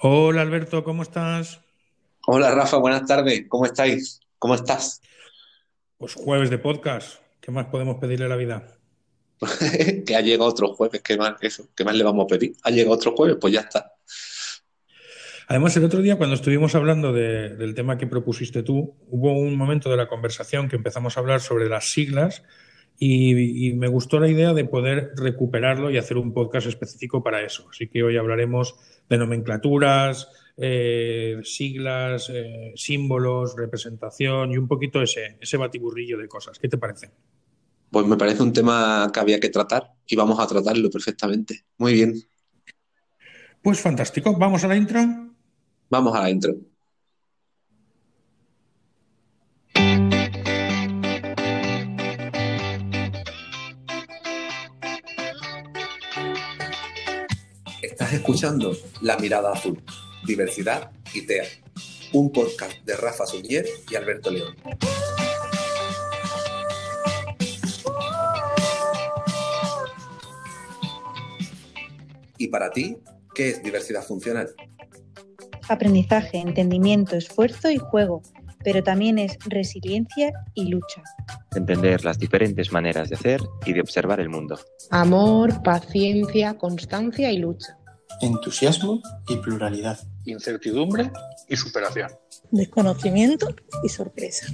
Hola Alberto, ¿cómo estás? Hola Rafa, buenas tardes. ¿Cómo estáis? ¿Cómo estás? Pues jueves de podcast. ¿Qué más podemos pedirle a la vida? Que ha llegado otro jueves. ¿Qué más, eso? ¿Qué más le vamos a pedir? Ha llegado otro jueves, pues ya está. Además, el otro día cuando estuvimos hablando de- del tema que propusiste tú, hubo un momento de la conversación que empezamos a hablar sobre las siglas y, y me gustó la idea de poder recuperarlo y hacer un podcast específico para eso. Así que hoy hablaremos de nomenclaturas, eh, siglas, eh, símbolos, representación y un poquito ese, ese batiburrillo de cosas. ¿Qué te parece? Pues me parece un tema que había que tratar y vamos a tratarlo perfectamente. Muy bien. Pues fantástico. ¿Vamos a la intro? Vamos a la intro. Escuchando La Mirada Azul, Diversidad y TEA, un podcast de Rafa Suñer y Alberto León. ¿Y para ti, qué es diversidad funcional? Aprendizaje, entendimiento, esfuerzo y juego, pero también es resiliencia y lucha. entender las diferentes maneras de hacer y de observar el mundo. Amor, paciencia, constancia y lucha. Entusiasmo y pluralidad. incertidumbre y superación. desconocimiento y sorpresa.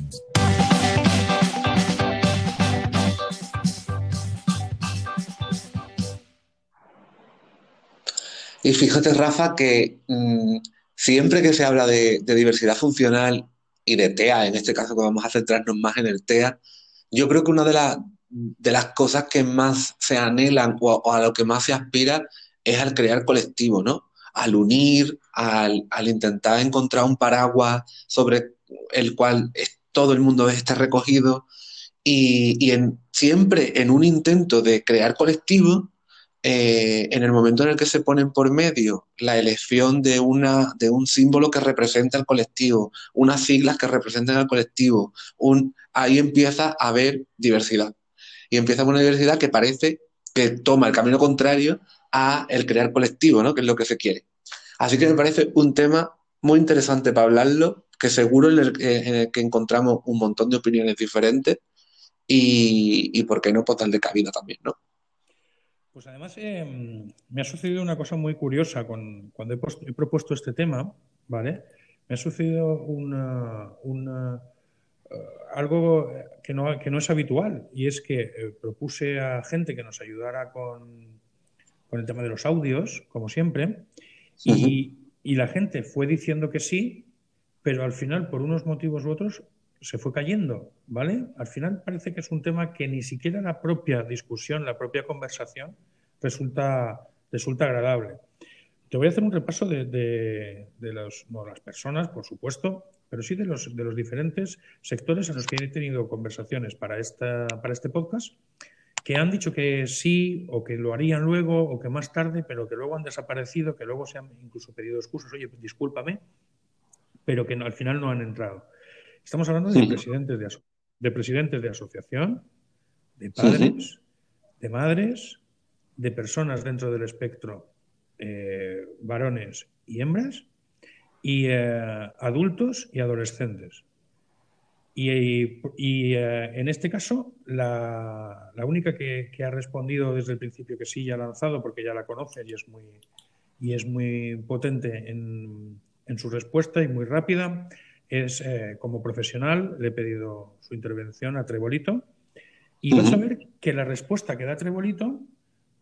Y fíjate, Rafa, que mm, siempre que se habla de, de diversidad funcional y de TEA, en este caso que vamos a centrarnos más en el TEA, yo creo que una de, las de las cosas que más se anhelan o, o a lo que más se aspira es al crear colectivo, ¿no? Al unir, al, al intentar encontrar un paraguas sobre el cual todo el mundo esté recogido y, y en- siempre en un intento de crear colectivo eh, en el momento en el que se ponen por medio la elección de, una, de un símbolo que representa al colectivo, unas siglas que representen al colectivo, un, ahí empieza a haber diversidad. Y empieza una diversidad que parece que toma el camino contrario a el crear colectivo, ¿no? Que es lo que se quiere. Así que me parece un tema muy interesante para hablarlo, que seguro en el, que- encontramos un montón de opiniones diferentes y, y por qué no, pues darle cabida también, ¿no? Pues además eh, me ha sucedido una cosa muy curiosa con, cuando he, propuesto este tema, ¿vale? Me ha sucedido una, eh, algo que no, que no es habitual y es que eh, propuse a gente que nos ayudara con, con el tema de los audios, como siempre, y, y la gente fue diciendo que sí, pero al final, por unos motivos u otros, se fue cayendo, ¿vale? Al final parece que es un tema que ni siquiera la propia discusión, la propia conversación resulta, resulta agradable. Te voy a hacer un repaso de, de- de los, no, las personas, por supuesto, pero sí de los, de los diferentes sectores en los que he tenido conversaciones para, esta, para este podcast, que han dicho que sí, o que lo harían luego, o que más tarde, pero que luego han desaparecido, que luego se han incluso pedido excusas, oye, discúlpame, pero que no- al final no han entrado. Estamos hablando de presidentes de, de presidentes de asociación, de padres, de madres, de personas dentro del espectro, eh, varones y hembras, y eh, adultos y adolescentes. Y, y, eh, en este caso, la, la única que, que ha respondido desde el principio que sí, ya ha lanzado, porque ya la conoce y es muy, y es muy potente en, en su respuesta y muy rápida, es eh, como profesional, le he pedido su intervención a Trebolito, y vas a ver que la respuesta que da Trebolito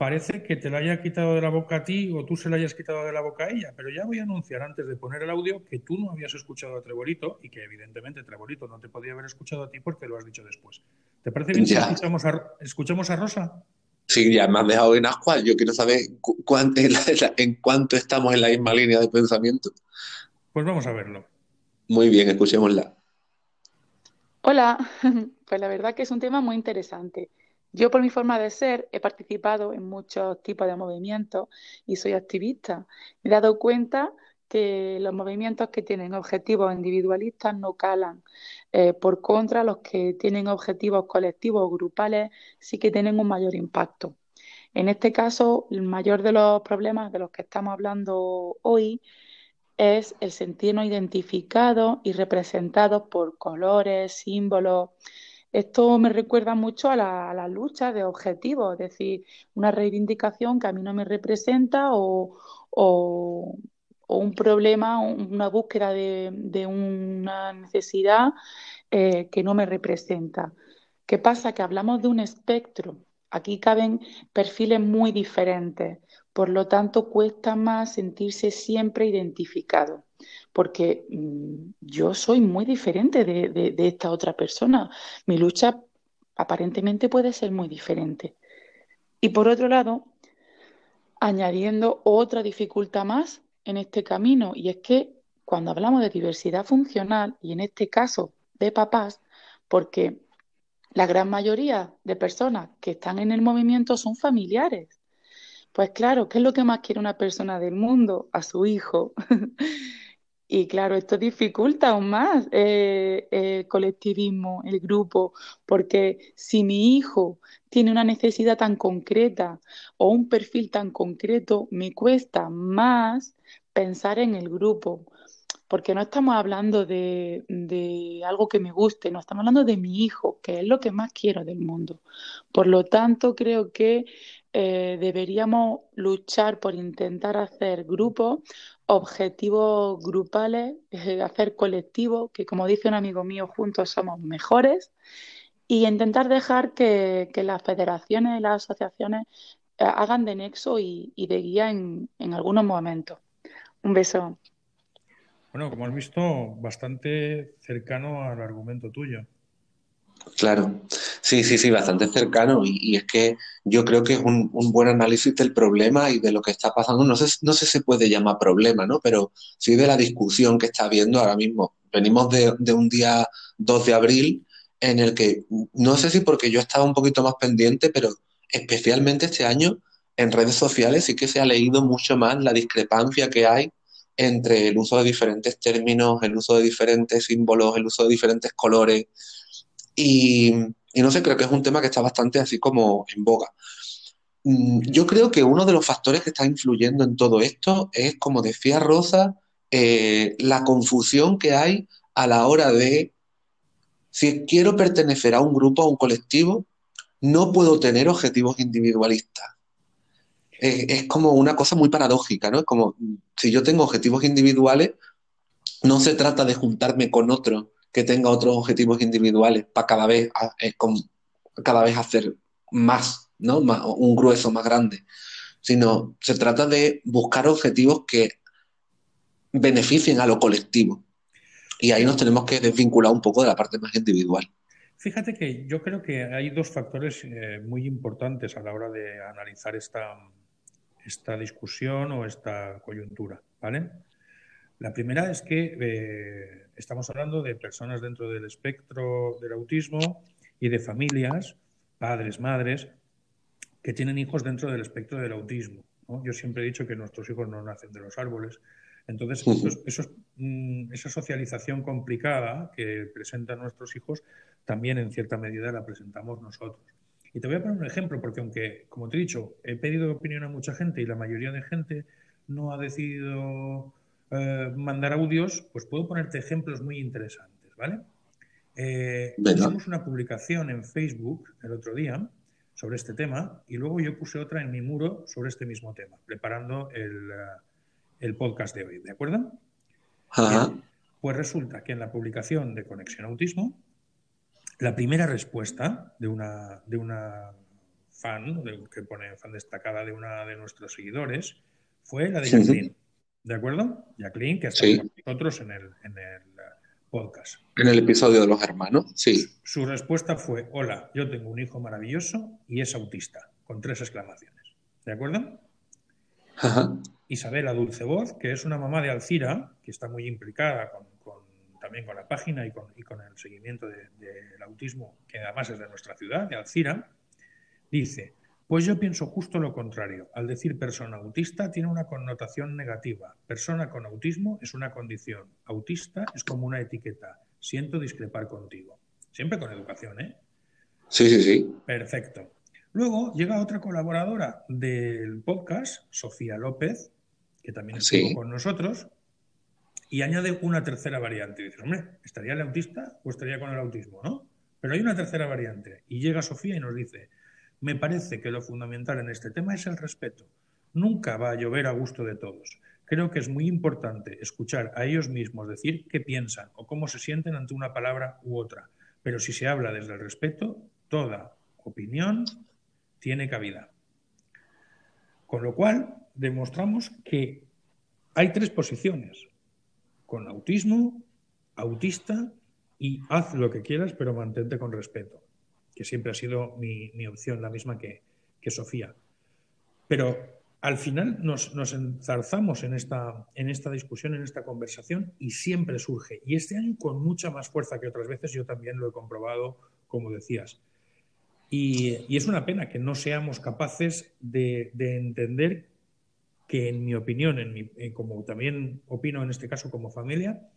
parece que te la haya quitado de la boca a ti o tú se la hayas quitado de la boca a ella, pero ya voy a anunciar antes de poner el audio que tú no habías escuchado a Trebolito y que evidentemente Trebolito no te podía haber escuchado a ti porque lo has dicho después. ¿Te parece bien si escuchamos a, escuchamos a Rosa? Sí, ya me has dejado en ascuas. Yo quiero saber cu- cuán- en, la- en la- en cuánto estamos en la misma línea de pensamiento. Pues vamos a verlo. Muy bien, escuchémosla. Hola, pues la verdad que es un tema muy interesante. Yo por mi forma de ser he participado en muchos tipos de movimientos y soy activista. Me he dado cuenta que los movimientos que tienen objetivos individualistas no calan. Eh, por contra, los que tienen objetivos colectivos o grupales sí que tienen un mayor impacto. En este caso, el mayor de los problemas de los que estamos hablando hoy es el sentirnos identificados y representados por colores, símbolos. Esto me recuerda mucho a la, lucha de objetivos, es decir, una reivindicación que a mí no me representa o, un problema, una búsqueda de, de una necesidad eh, que no me representa. ¿Qué pasa? Que hablamos de un espectro. Aquí caben perfiles muy diferentes. Por lo tanto, cuesta más sentirse siempre identificado, porque mmm, yo soy muy diferente de esta otra persona. Mi lucha aparentemente puede ser muy diferente. Y por otro lado, añadiendo otra dificultad más en este camino, y es que cuando hablamos de diversidad funcional, y en este caso de papás, porque la gran mayoría de personas que están en el movimiento son familiares. Pues claro, ¿qué es lo que más quiere una persona del mundo? A su hijo. y claro, esto dificulta aún más eh, el colectivismo, el grupo, porque si mi hijo tiene una necesidad tan concreta o un perfil tan concreto, me cuesta más pensar en el grupo, porque no estamos hablando de, de, algo que me guste, no estamos hablando de mi hijo, que es lo que más quiero del mundo. Por lo tanto, creo que eh, deberíamos luchar por intentar hacer grupos, objetivos grupales, eh, hacer colectivos, que como dice un amigo mío, juntos somos mejores, y intentar dejar que, que las federaciones y las asociaciones eh, hagan de nexo y, y de guía en, en algunos momentos. Un beso. Bueno, como has visto, bastante cercano al argumento tuyo. Claro, sí, sí, sí, bastante cercano. Y, es que yo creo que es un, un, buen análisis del problema y de lo que está pasando. No sé, no sé si se puede llamar problema, ¿no? Pero sí de la discusión que está habiendo ahora mismo. Venimos de, de un día 2 de abril en el que, no sé si porque yo estaba un poquito más pendiente, pero especialmente este año en redes sociales sí que se ha leído mucho más la discrepancia que hay entre el uso de diferentes términos, el uso de diferentes símbolos, el uso de diferentes colores. Y, y, no sé, creo que es un tema que está bastante así como en boga. Mm, yo creo que uno de los factores que está influyendo en todo esto es, como decía Rosa, eh, la confusión que hay a la hora de, si quiero pertenecer a un grupo, a un colectivo, no puedo tener objetivos individualistas es, es, como una cosa muy paradójica, ¿no? Es como si yo tengo objetivos individuales, no se trata de juntarme con otro que tenga otros objetivos individuales para cada vez, eh, con, cada vez hacer más, ¿no? Un grueso más grande, sino se trata de buscar objetivos que beneficien a lo colectivo. Y ahí nos tenemos que desvincular un poco de la parte más individual. Fíjate que yo creo que hay dos factores eh, muy importantes a la hora de analizar esta, esta discusión o esta coyuntura, ¿vale? La primera es que eh, estamos hablando de personas dentro del espectro del autismo y de familias, padres, madres, que tienen hijos dentro del espectro del autismo. ¿no? Yo siempre he dicho que nuestros hijos no nacen de los árboles. Entonces, mm, esa socialización complicada que presentan nuestros hijos, también en cierta medida la presentamos nosotros. Y te voy a poner un ejemplo, porque aunque, como te he dicho, he pedido opinión a mucha gente y la mayoría de gente no ha decidido eh, mandar audios, pues puedo ponerte ejemplos muy interesantes, ¿vale? Eh, hicimos una publicación en Facebook el otro día sobre este tema y luego yo puse otra en mi muro sobre este mismo tema, preparando el, el podcast de hoy, ¿de acuerdo? Ajá. Pues resulta que en la publicación de Conexión Autismo la primera respuesta de una, de una fan, de, que pone fan destacada de una de nuestros seguidores, fue la de sí. Jacqueline. ¿De acuerdo? Jacqueline, que está sí. con nosotros en el, en el podcast. En el episodio de los hermanos, sí. Su respuesta fue, hola, yo tengo un hijo maravilloso y es autista, con tres exclamaciones. ¿De acuerdo? Ajá. Isabela Dulce Voz, que es una mamá de Alcira, que está muy implicada con, con también con la página y con, y con el seguimiento del de, de autismo, que además es de nuestra ciudad, de Alcira, dice, pues yo pienso justo lo contrario. Al decir persona autista tiene una connotación negativa. Persona con autismo es una condición. Autista es como una etiqueta. Siento discrepar contigo. Siempre con educación, ¿eh? Sí, sí, sí. Perfecto. Luego llega otra colaboradora del podcast, Sofía López, que también estuvo sí. con nosotros, y añade una tercera variante. Y dices, hombre, ¿estaría el autista o estaría con el autismo? ¿no? Pero hay una tercera variante. Y llega Sofía y nos dice, me parece que lo fundamental en este tema es el respeto. Nunca va a llover a gusto de todos. Creo que es muy importante escuchar a ellos mismos decir qué piensan o cómo se sienten ante una palabra u otra. Pero si se habla desde el respeto, toda opinión tiene cabida. Con lo cual, demostramos que hay tres posiciones, con autismo, autista y haz lo que quieras, pero mantente con respeto, que siempre ha sido mi, opción, la misma que, que Sofía. Pero al final nos, enzarzamos en esta, en esta discusión, en esta conversación, y siempre surge. Y este año con mucha más fuerza que otras veces, yo también lo he comprobado, como decías. Y, es una pena que no seamos capaces de, entender que, en mi opinión, en como también opino en este caso como familia,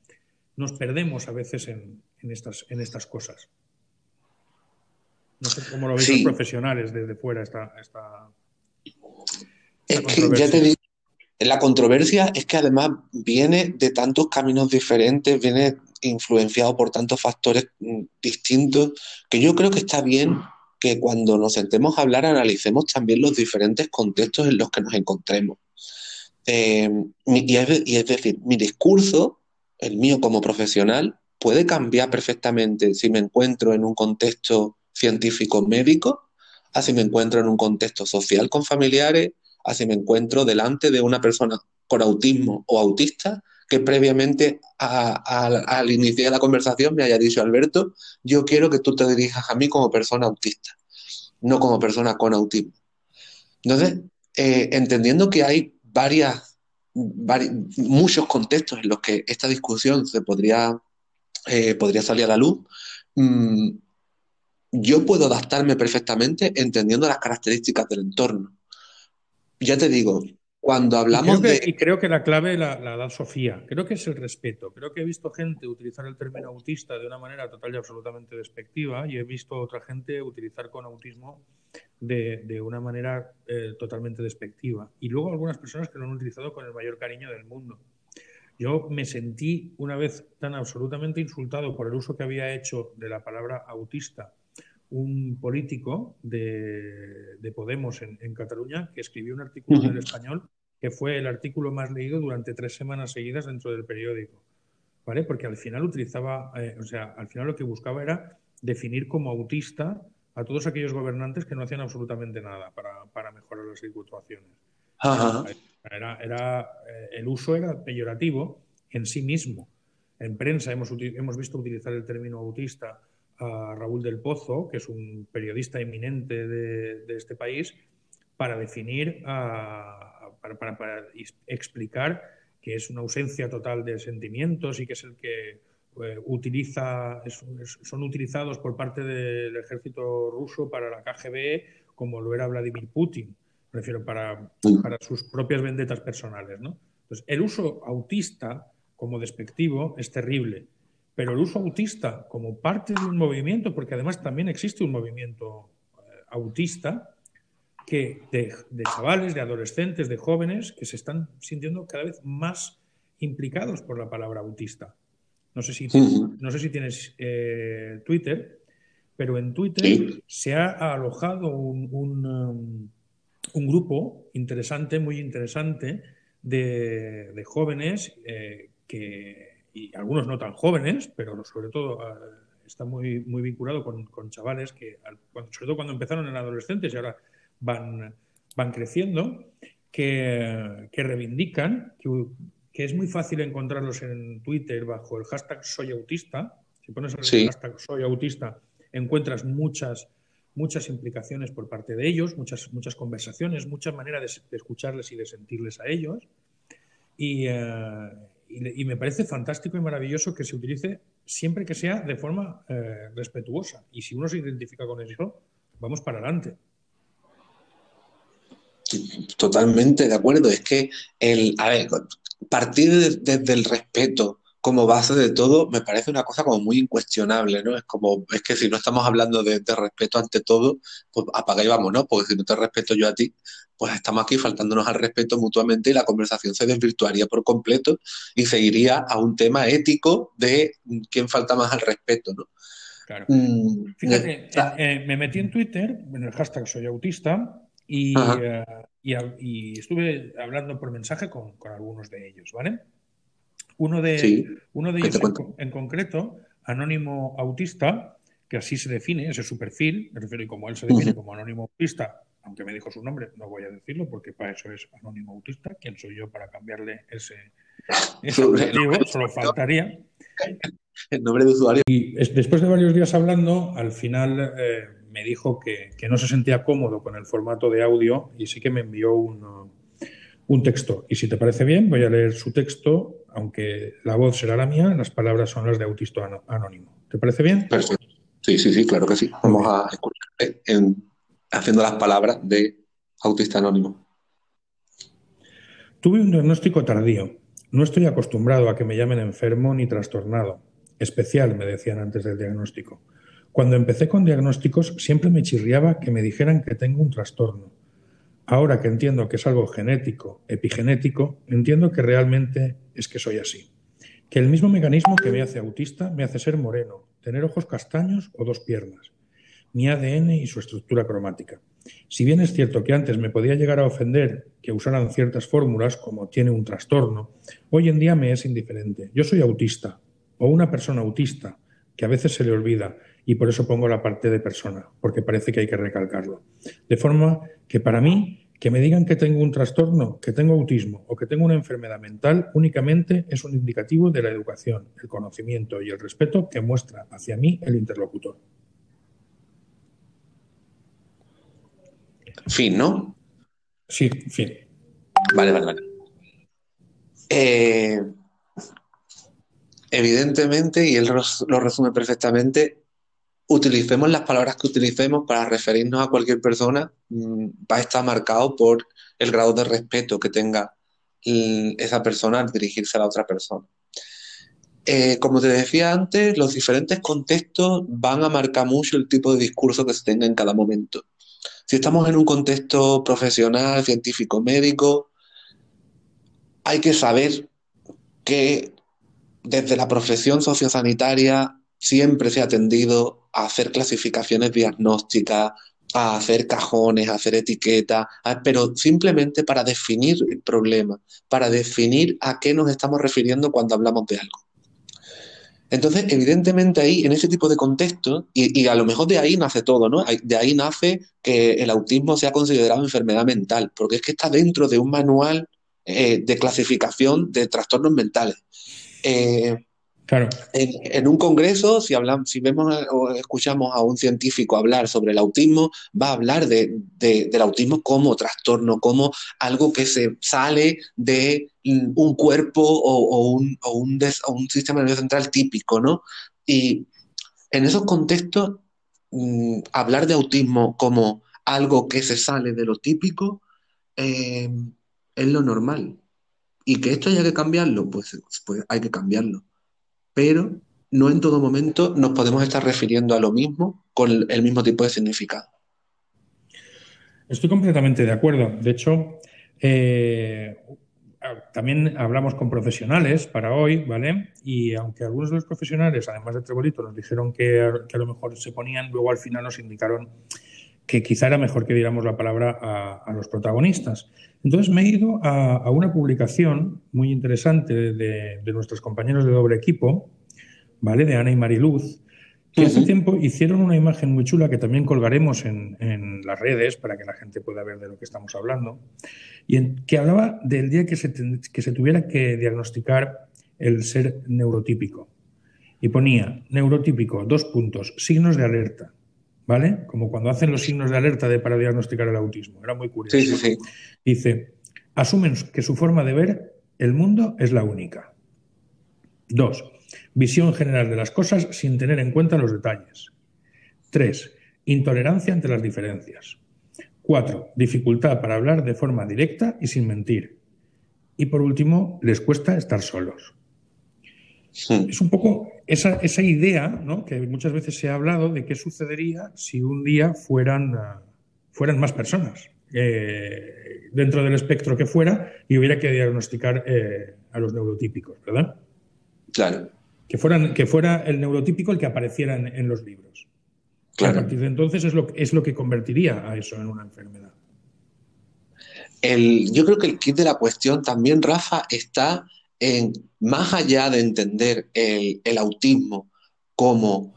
nos perdemos a veces en, estas, en estas cosas. No sé cómo lo veis los profesionales desde fuera esta, esta es que ya te digo, la controversia es que además viene de tantos caminos diferentes, viene influenciado por tantos factores mm, distintos, que yo creo que está bien que cuando nos sentemos a hablar analicemos también los diferentes contextos en los que nos encontremos. Eh, y, es, decir, mi discurso, el mío como profesional, puede cambiar perfectamente si me encuentro en un contexto científico médico, así me encuentro en un contexto social con familiares, así me encuentro delante de una persona con autismo o autista que previamente al iniciar la conversación me haya dicho, Alberto, yo quiero que tú te dirijas a mí como persona autista, no como persona con autismo. Entonces, eh, entendiendo que hay varias, muchos contextos en los que esta discusión se podría, eh, podría salir a la luz, mm, yo puedo adaptarme perfectamente entendiendo las características del entorno ya te digo, cuando hablamos de... Y creo que la clave la, da Sofía. Creo que es el respeto. Creo que he visto gente utilizar el término autista de una manera total y absolutamente despectiva y he visto otra gente utilizar con autismo de, una manera eh, totalmente despectiva. Y luego algunas personas que lo han utilizado con el mayor cariño del mundo. Yo me sentí una vez tan absolutamente insultado por el uso que había hecho de la palabra autista un político de, Podemos en, Cataluña que escribió un artículo en el español que fue el artículo más leído durante tres semanas seguidas dentro del periódico. ¿Vale? Porque al final utilizaba, eh, o sea, al final lo que buscaba era definir como autista a todos aquellos gobernantes que no hacían absolutamente nada para, mejorar las situaciones. Era, era, eh, el uso era peyorativo en sí mismo. En prensa hemos, hemos visto utilizar el término autista a Raúl del Pozo, que es un periodista eminente de, este país, para definir, para, explicar que es una ausencia total de sentimientos y que es el que eh, utiliza, son utilizados por parte del ejército ruso para la KGB como lo era Vladimir Putin, prefiero para, para sus propias vendetas personales. ¿no? Entonces, el uso autista como despectivo es terrible pero el uso autista como parte de un movimiento, porque además también existe un movimiento eh, autista, que de, chavales, de adolescentes, de jóvenes que se están sintiendo cada vez más implicados por la palabra autista. No sé si, no sé si tienes eh, Twitter, pero en Twitter se ha alojado un, um, un, grupo interesante, muy interesante, de, jóvenes eh, que y algunos no tan jóvenes, pero sobre todo ah, está muy, muy vinculado con, con chavales que, sobre todo cuando empezaron en adolescentes y ahora van, van creciendo, que, que reivindican que, que, es muy fácil encontrarlos en Twitter bajo el hashtag soy autista. Si pones el hashtag soy autista, encuentras muchas muchas implicaciones por parte de ellos, muchas, muchas conversaciones, muchas maneras de, escucharles y de sentirles a ellos. Y, eh, y, me parece fantástico y maravilloso que se utilice siempre que sea de forma eh, respetuosa. Y si uno se identifica con eso, vamos para adelante. Totalmente de acuerdo. Es que el, a ver, partir desde el respeto como base de todo, me parece una cosa como muy incuestionable, ¿no? Es como, es que si no estamos hablando de, de respeto ante todo, pues apaga y vámonos, porque si no te respeto yo a ti, pues estamos aquí faltándonos al respeto mutuamente y la conversación se desvirtuaría por completo y seguiría a un tema ético de quién falta más al respeto, ¿no? Claro. Mm, Fíjate, eh, eh, eh, me metí en Twitter, en el hashtag soy autista, y estuve hablando por mensaje con, con algunos de ellos, ¿vale? Uno de, sí, uno de ¿qué ellos en, concreto, Anónimo Autista, que así se define, ese es su perfil, me refiero, y como él se define como Anónimo Autista, aunque me dijo su nombre, no voy a decirlo porque para eso es Anónimo Autista, ¿quién soy yo para cambiarle ese, ese apelativo? Solo faltaría. El nombre de usuario. Y es- después de varios días hablando, al final eh, me dijo que, que no se sentía cómodo con el formato de audio y sí que me envió un, un texto. Y si te parece bien, voy a leer su texto, aunque la voz será la mía, las palabras son las de Autista Ano- Anónimo. ¿Te parece bien? Perfecto. Sí, sí, sí, claro que sí. Vamos a escucharte en, haciendo las palabras de autista anónimo. Tuve un diagnóstico tardío. No estoy acostumbrado a que me llamen enfermo ni trastornado. Especial, me decían antes del diagnóstico. Cuando empecé con diagnósticos siempre me chirriaba que me dijeran que tengo un trastorno. Ahora que entiendo que es algo genético, epigenético, entiendo que realmente es que soy así. Que el mismo mecanismo que me hace autista me hace ser moreno, tener ojos castaños o dos piernas. Mi ADN y su estructura cromática. Si bien es cierto que antes me podía llegar a ofender que usaran ciertas fórmulas como tiene un trastorno, hoy en día me es indiferente. Yo soy autista o una persona autista, que a veces se le olvida y por eso pongo la parte de persona, porque parece que hay que recalcarlo. De forma que para mí, que me digan que tengo un trastorno, que tengo autismo o que tengo una enfermedad mental únicamente es un indicativo de la educación, el conocimiento y el respeto que muestra hacia mí el interlocutor. Fin, ¿no? Sí, fin. Vale, vale, vale. Eh, evidentemente, y él lo resume perfectamente, utilicemos las palabras que utilicemos para referirnos a cualquier persona, mm, va a estar marcado por el grado de respeto que tenga esa persona al dirigirse a la otra persona. Eh, como te decía antes, los diferentes contextos van a marcar mucho el tipo de discurso que se tenga en cada momento. Si estamos en un contexto profesional, científico, médico, hay que saber que desde la profesión sociosanitaria siempre se ha tendido a hacer clasificaciones diagnósticas, a hacer cajones, a hacer etiquetas, pero simplemente para definir el problema, para definir a qué nos estamos refiriendo cuando hablamos de algo. Entonces, evidentemente ahí, en ese tipo de contexto, y, a lo mejor de ahí nace todo, ¿no? De ahí nace que el autismo sea considerado enfermedad mental, porque es que está dentro de un manual eh, de clasificación de trastornos mentales. Eh, Claro, en, un congreso, si hablamos, si vemos o escuchamos a un científico hablar sobre el autismo, va a hablar de- de- del autismo como trastorno, como algo que se sale de un cuerpo o, o un, o un des- o un sistema nervioso central típico, ¿no? Y en esos contextos, mm, hablar de autismo como algo que se sale de lo típico eh, es lo normal. Y que esto haya que cambiarlo, pues, pues hay que cambiarlo pero no en todo momento nos podemos estar refiriendo a lo mismo con el, mismo tipo de significado. Estoy completamente de acuerdo. De hecho, eh, también hablamos con profesionales para hoy, ¿vale? Y aunque algunos de los profesionales, además de Trebolito, nos dijeron que, a- que a lo mejor se ponían, luego al final nos indicaron que quizá era mejor que diéramos la palabra a, a los protagonistas. Entonces me he ido a, a una publicación muy interesante de, de nuestros compañeros de doble equipo, ¿vale? De Ana y Mariluz, que hace tiempo hicieron una imagen muy chula que también colgaremos en, en las redes para que la gente pueda ver de lo que estamos hablando, y en- que hablaba del día que se, que se tuviera que diagnosticar el ser neurotípico. Y ponía neurotípico, dos puntos, signos de alerta, ¿vale? Como cuando hacen los signos de alerta de, para diagnosticar el autismo. Era muy curioso. Sí, sí, sí. Dice, asumen que su forma de ver el mundo es la única. Dos, visión general de las cosas sin tener en cuenta los detalles. Tres, intolerancia ante las diferencias. Cuatro, dificultad para hablar de forma directa y sin mentir. Y por último, les cuesta estar solos. Es un poco esa, esa idea ¿no? que muchas veces se ha hablado de qué sucedería si un día fueran, uh, fueran más personas eh, dentro del espectro que fuera y hubiera que diagnosticar eh, a los neurotípicos, ¿verdad? Claro. Que, fueran, que fuera el neurotípico el que apareciera en, en los libros. Claro. A partir de entonces es lo, es lo que convertiría a eso en una enfermedad. El, yo creo que el kit de la cuestión también, Rafa, está en, más allá de entender el, el autismo como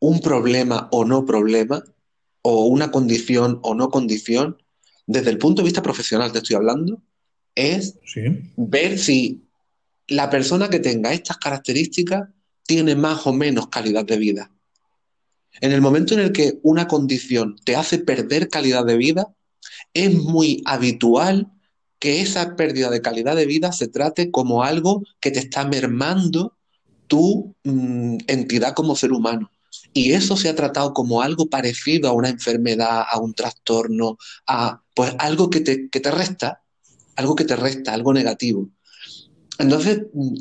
un problema o no problema, o una condición o no condición, desde el punto de vista profesional te estoy hablando, es Sí. ver si la persona que tenga estas características tiene más o menos calidad de vida. En el momento en el que una condición te hace perder calidad de vida, es muy habitual que esa pérdida de calidad de vida se trate como algo que te está mermando tu mm, entidad como ser humano. Y eso se ha tratado como algo parecido a una enfermedad, a un trastorno, a pues algo que te, que te resta, algo que te resta, algo negativo. Entonces, mm,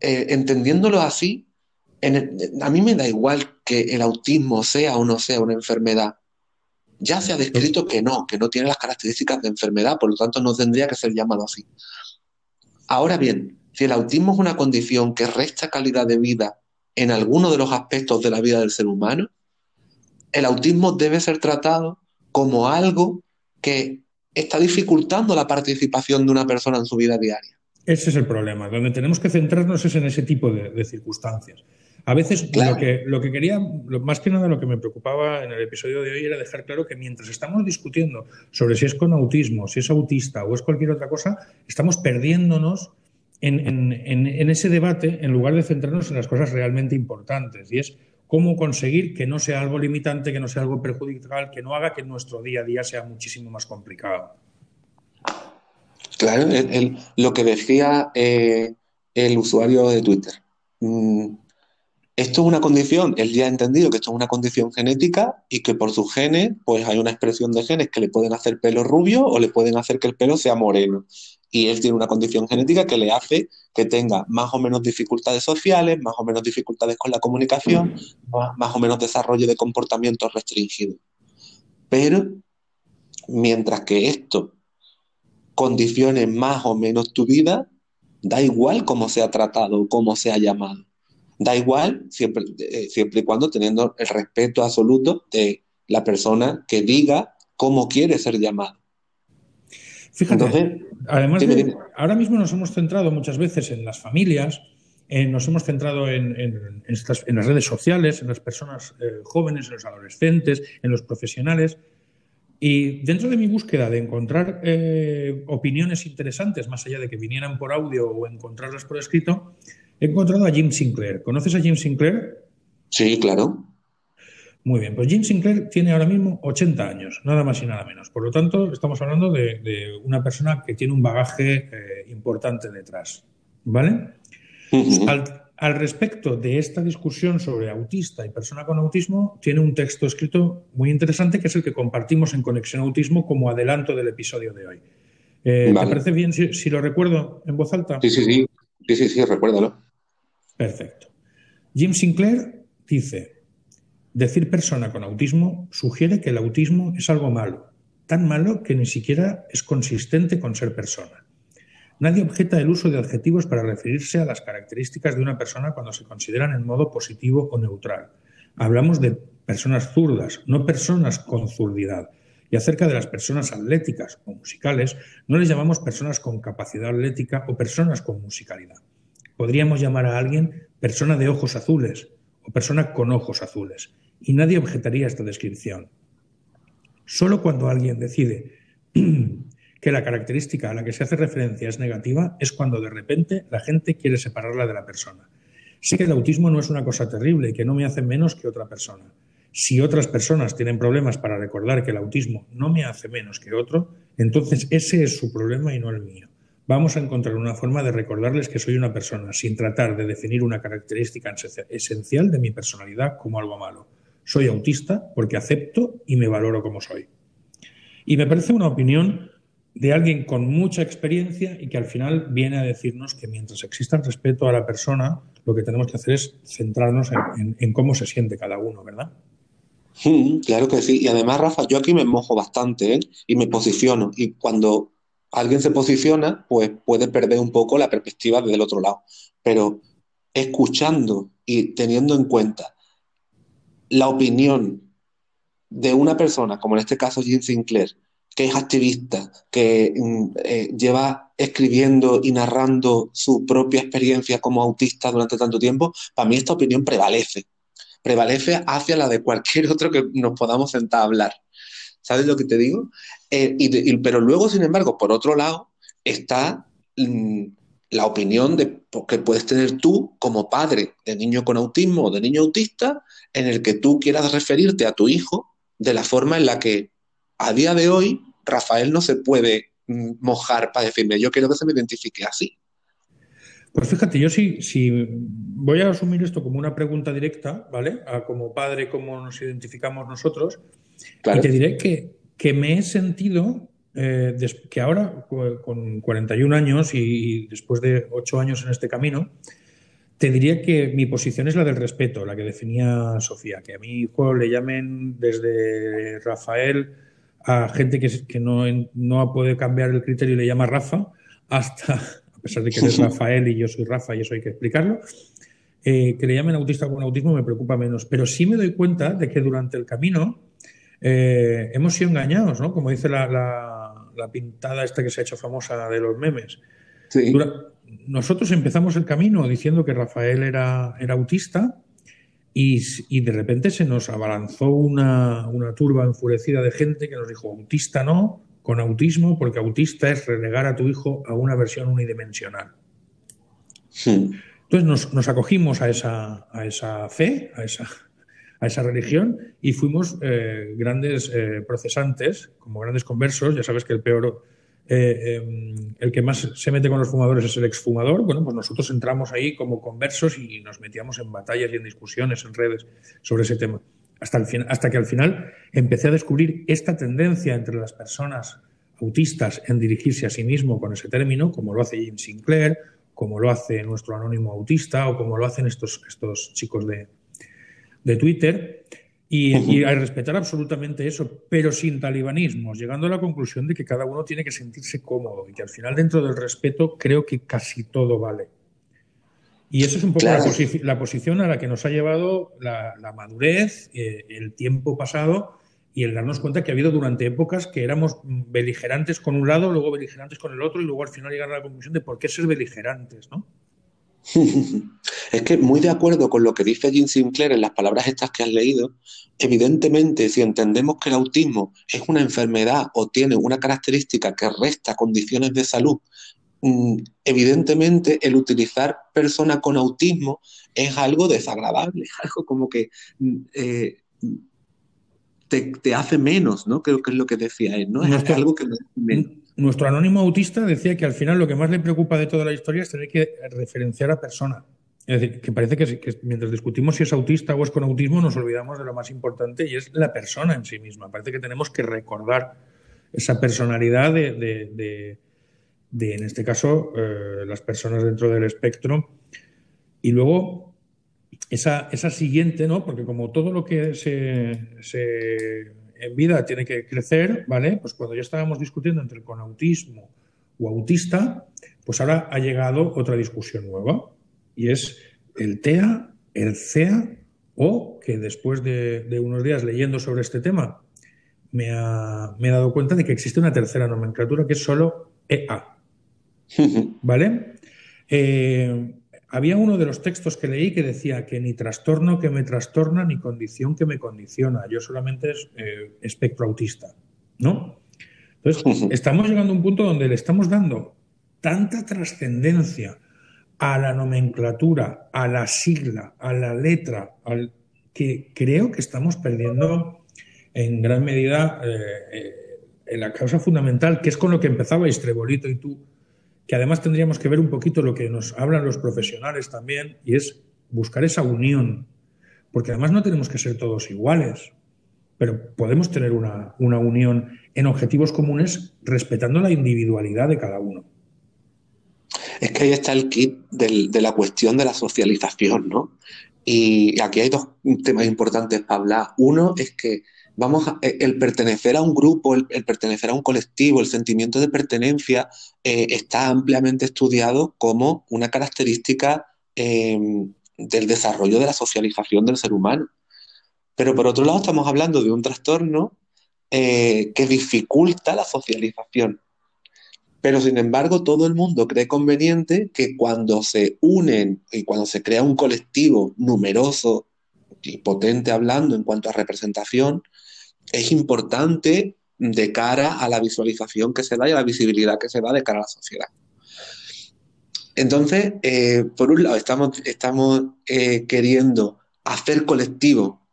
eh, entendiéndolo así, a mí me da igual que el autismo sea o no sea una enfermedad. Ya se ha descrito que no, que no tiene las características de enfermedad, por lo tanto no tendría que ser llamado así. Ahora bien, si el autismo es una condición que resta calidad de vida en alguno de los aspectos de la vida del ser humano, el autismo debe ser tratado como algo que está dificultando la participación de una persona en su vida diaria. Ese es el problema. Donde tenemos que centrarnos es en ese tipo de, de circunstancias. A veces Claro. lo, que, lo que quería, lo- más que nada lo que me preocupaba en el episodio de hoy era dejar claro que mientras estamos discutiendo sobre si es con autismo, si es autista o es cualquier otra cosa, estamos perdiéndonos en, en- en- en ese debate en lugar de centrarnos en las cosas realmente importantes. Y es cómo conseguir que no sea algo limitante, que no sea algo perjudicial, que no haga que nuestro día a día sea muchísimo más complicado. Claro, el- el- lo que decía eh, el usuario de Twitter. Mm, esto es una condición, él ya ha entendido que esto es una condición genética y que por sus genes, pues hay una expresión de genes que le pueden hacer pelo rubio o le pueden hacer que el pelo sea moreno. Y él tiene una condición genética que le hace que tenga más o menos dificultades sociales, más o menos dificultades con la comunicación, más, o menos desarrollo de comportamientos restringidos. Pero mientras que esto condicione más o menos tu vida, da igual cómo sea tratado o cómo sea llamado. Da igual siempre, eh, siempre y cuando teniendo el respeto absoluto de la persona que diga cómo quiere ser llamado. Fíjate, Entonces, además dime, de, ahora mismo nos hemos centrado muchas veces en las familias, eh, nos hemos centrado en, en- en estas- en las redes sociales, en las personas eh, jóvenes, en los adolescentes, en los profesionales. Y dentro de mi búsqueda de encontrar eh, opiniones interesantes, más allá de que vinieran por audio o encontrarlas por escrito, he encontrado a Jim Sinclair. ¿Conoces a Jim Sinclair? Sí, claro. Muy bien, pues Jim Sinclair tiene ahora mismo 80 años, nada más y nada menos. Por lo tanto, estamos hablando de, de una persona que tiene un bagaje eh, importante detrás. ¿Vale? Al, al respecto de esta discusión sobre autista y persona con autismo, tiene un texto escrito muy interesante que es el que compartimos en Conexión Autismo como adelanto del episodio de hoy. Eh, Vale. ¿Te parece bien si, si lo recuerdo en voz alta? Sí, sí, sí. Sí, sí, sí, recuérdalo. Perfecto. Jim Sinclair dice, decir persona con autismo sugiere que el autismo es algo malo, tan malo que ni siquiera es consistente con ser persona. Nadie objeta el uso de adjetivos para referirse a las características de una persona cuando se consideran en modo positivo o neutral. Hablamos de personas zurdas, no personas con zurdidad. Y acerca de las personas atléticas o musicales, no les llamamos personas con capacidad atlética o personas con musicalidad. Podríamos llamar a alguien persona de ojos azules o persona con ojos azules, y nadie objetaría esta descripción. Solo cuando alguien decide que la característica a la que se hace referencia es negativa es cuando de repente la gente quiere separarla de la persona. Sé que el autismo no es una cosa terrible y que no me hace menos que otra persona. Si otras personas tienen problemas para recordar que el autismo no me hace menos que otro, entonces ese es su problema y no el mío. Vamos a encontrar una forma de recordarles que soy una persona sin tratar de definir una característica esencial de mi personalidad como algo malo. Soy autista porque acepto y me valoro como soy. Y me parece una opinión de alguien con mucha experiencia y que al final viene a decirnos que mientras exista el respeto a la persona, lo que tenemos que hacer es centrarnos en, cómo se siente cada uno, ¿verdad? Mm, claro que sí. Y además, Rafa, yo aquí me mojo bastante ¿eh? y me posiciono. Y cuando alguien se posiciona, pues puede perder un poco la perspectiva desde el otro lado. Pero escuchando y teniendo en cuenta la opinión de una persona, como en este caso Jim Sinclair, que es activista, que mm, eh, lleva escribiendo y narrando su propia experiencia como autista durante tanto tiempo, para mí esta opinión prevalece. Prevalece hacia la de cualquier otro que nos podamos sentar a hablar. ¿Sabes lo que te digo? Eh, pero luego, sin embargo, por otro lado, está mm, la opinión de, que puedes tener tú como padre de niño con autismo o de niño autista, en el que tú quieras referirte a tu hijo de la forma en la que a día de hoy Rafael no se puede mm, mojar para decirme, yo quiero que se me identifique así. Pues fíjate, yo sí, voy a asumir esto como una pregunta directa, ¿vale? Como padre, cómo nos identificamos nosotros. Y te diré que, que me he sentido eh, que ahora, con 41 años y, después de 8 años en este camino, te diría que mi posición es la del respeto, la que definía Sofía, que a mi hijo le llamen desde Rafael a gente que, que no, no puede cambiar el criterio y le llama Rafa, hasta, a pesar de que es Rafael y yo soy Rafa y eso hay que explicarlo, eh, que le llamen autista con autismo me preocupa menos. Pero sí me doy cuenta de que durante el camino eh, hemos sido engañados, ¿no? Como dice la, la, pintada esta que se ha hecho famosa de los memes. nosotros empezamos el camino diciendo que Rafael era, era autista y, de repente se nos abalanzó una, turba enfurecida de gente que nos dijo autista no, con autismo, porque autista es relegar a tu hijo a una versión unidimensional. Entonces nos, acogimos a esa, a esa fe, a esa, a esa religión y fuimos eh, grandes eh, procesantes, como grandes conversos. Ya sabes que el peor, eh, em, el que más se mete con los fumadores es el exfumador. Bueno, pues nosotros entramos ahí como conversos y nos metíamos en batallas y en discusiones en redes sobre ese tema. Hasta, el fin, hasta que al final empecé a descubrir esta tendencia entre las personas autistas en dirigirse a sí mismo con ese término, como lo hace Jim Sinclair, como lo hace nuestro anónimo autista o como lo hacen estos, estos chicos de, de Twitter y, a respetar absolutamente eso, pero sin talibanismos, llegando a la conclusión de que cada uno tiene que sentirse cómodo y que al final dentro del respeto creo que casi todo vale. Y eso es un poco la, posición a la que nos ha llevado la, madurez, eh, el tiempo pasado y el darnos cuenta que ha habido durante épocas que éramos beligerantes con un lado, luego beligerantes con el otro y luego al final llegar a la conclusión de por qué ser beligerantes, ¿no? Es que muy de acuerdo con lo que dice Jim Sinclair en las palabras estas que has leído, evidentemente si entendemos que el autismo es una enfermedad o tiene una característica que resta condiciones de salud, mm, evidentemente el utilizar persona con autismo es algo desagradable, algo como que mm, eh, te, hace menos, ¿no? Creo que es lo que decía él, ¿no? Es algo que nuestro anónimo autista decía que al final lo que más le preocupa de toda la historia es tener que referenciar a persona. Es decir, que parece que, mientras discutimos si es autista o es con autismo, nos olvidamos de lo más importante y es la persona en sí misma. Parece que tenemos que recordar esa personalidad de, en este caso, eh, las personas dentro del espectro. Y luego, esa, esa siguiente, ¿no? Porque como todo lo que se en vida tiene que crecer, ¿vale? Pues cuando ya estábamos discutiendo entre con autismo o autista, pues ahora ha llegado otra discusión nueva y es el TEA, el CEA o que después de, unos días leyendo sobre este tema me, ha, he dado cuenta de que existe una tercera nomenclatura que es solo EA. ¿Vale? Eh, había uno de los textos que leí que decía que ni trastorno que me trastorna ni condición que me condiciona. Yo solamente es eh, espectro autista, ¿no? Entonces, estamos llegando a un punto donde le estamos dando tanta trascendencia a la nomenclatura, a la sigla, a la letra, al, que creo que estamos perdiendo en gran medida eh, eh, la causa fundamental, que es con lo que empezaba Trebolito y tú que además tendríamos que ver un poquito lo que nos hablan los profesionales también, y es buscar esa unión, porque además no tenemos que ser todos iguales. pero podemos tener una, una unión en objetivos comunes respetando la individualidad de cada uno. Es que ahí está el kit de la cuestión de la socialización, ¿no? Y aquí hay dos temas importantes para hablar. Uno es que vamos eh, el pertenecer a un grupo, el, pertenecer a un colectivo, el sentimiento de pertenencia eh, está ampliamente estudiado como una característica eh, del desarrollo de la socialización del ser humano. Pero por otro lado estamos hablando de un trastorno eh, que dificulta la socialización. Pero sin embargo, todo el mundo cree conveniente que cuando se unen y cuando se crea un colectivo numeroso y potente hablando en cuanto a representación, es importante de cara a la visualización que se da y a la visibilidad que se da de cara a la sociedad. Entonces, eh, por un lado, estamos, eh, queriendo hacer colectivo,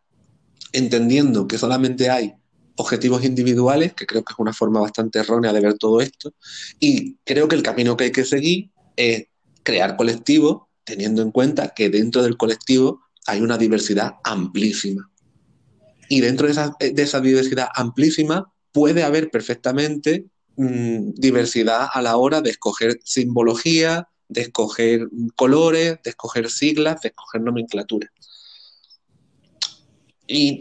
entendiendo que solamente hay objetivos individuales, que creo que es una forma bastante errónea de ver todo esto, y creo que el camino que hay que seguir es crear colectivos, teniendo en cuenta que dentro del colectivo hay una diversidad amplísima. Y dentro de esa, de esa diversidad amplísima puede haber perfectamente mmm, diversidad a la hora de escoger simbología, de escoger colores, de escoger siglas, de escoger nomenclatura. Y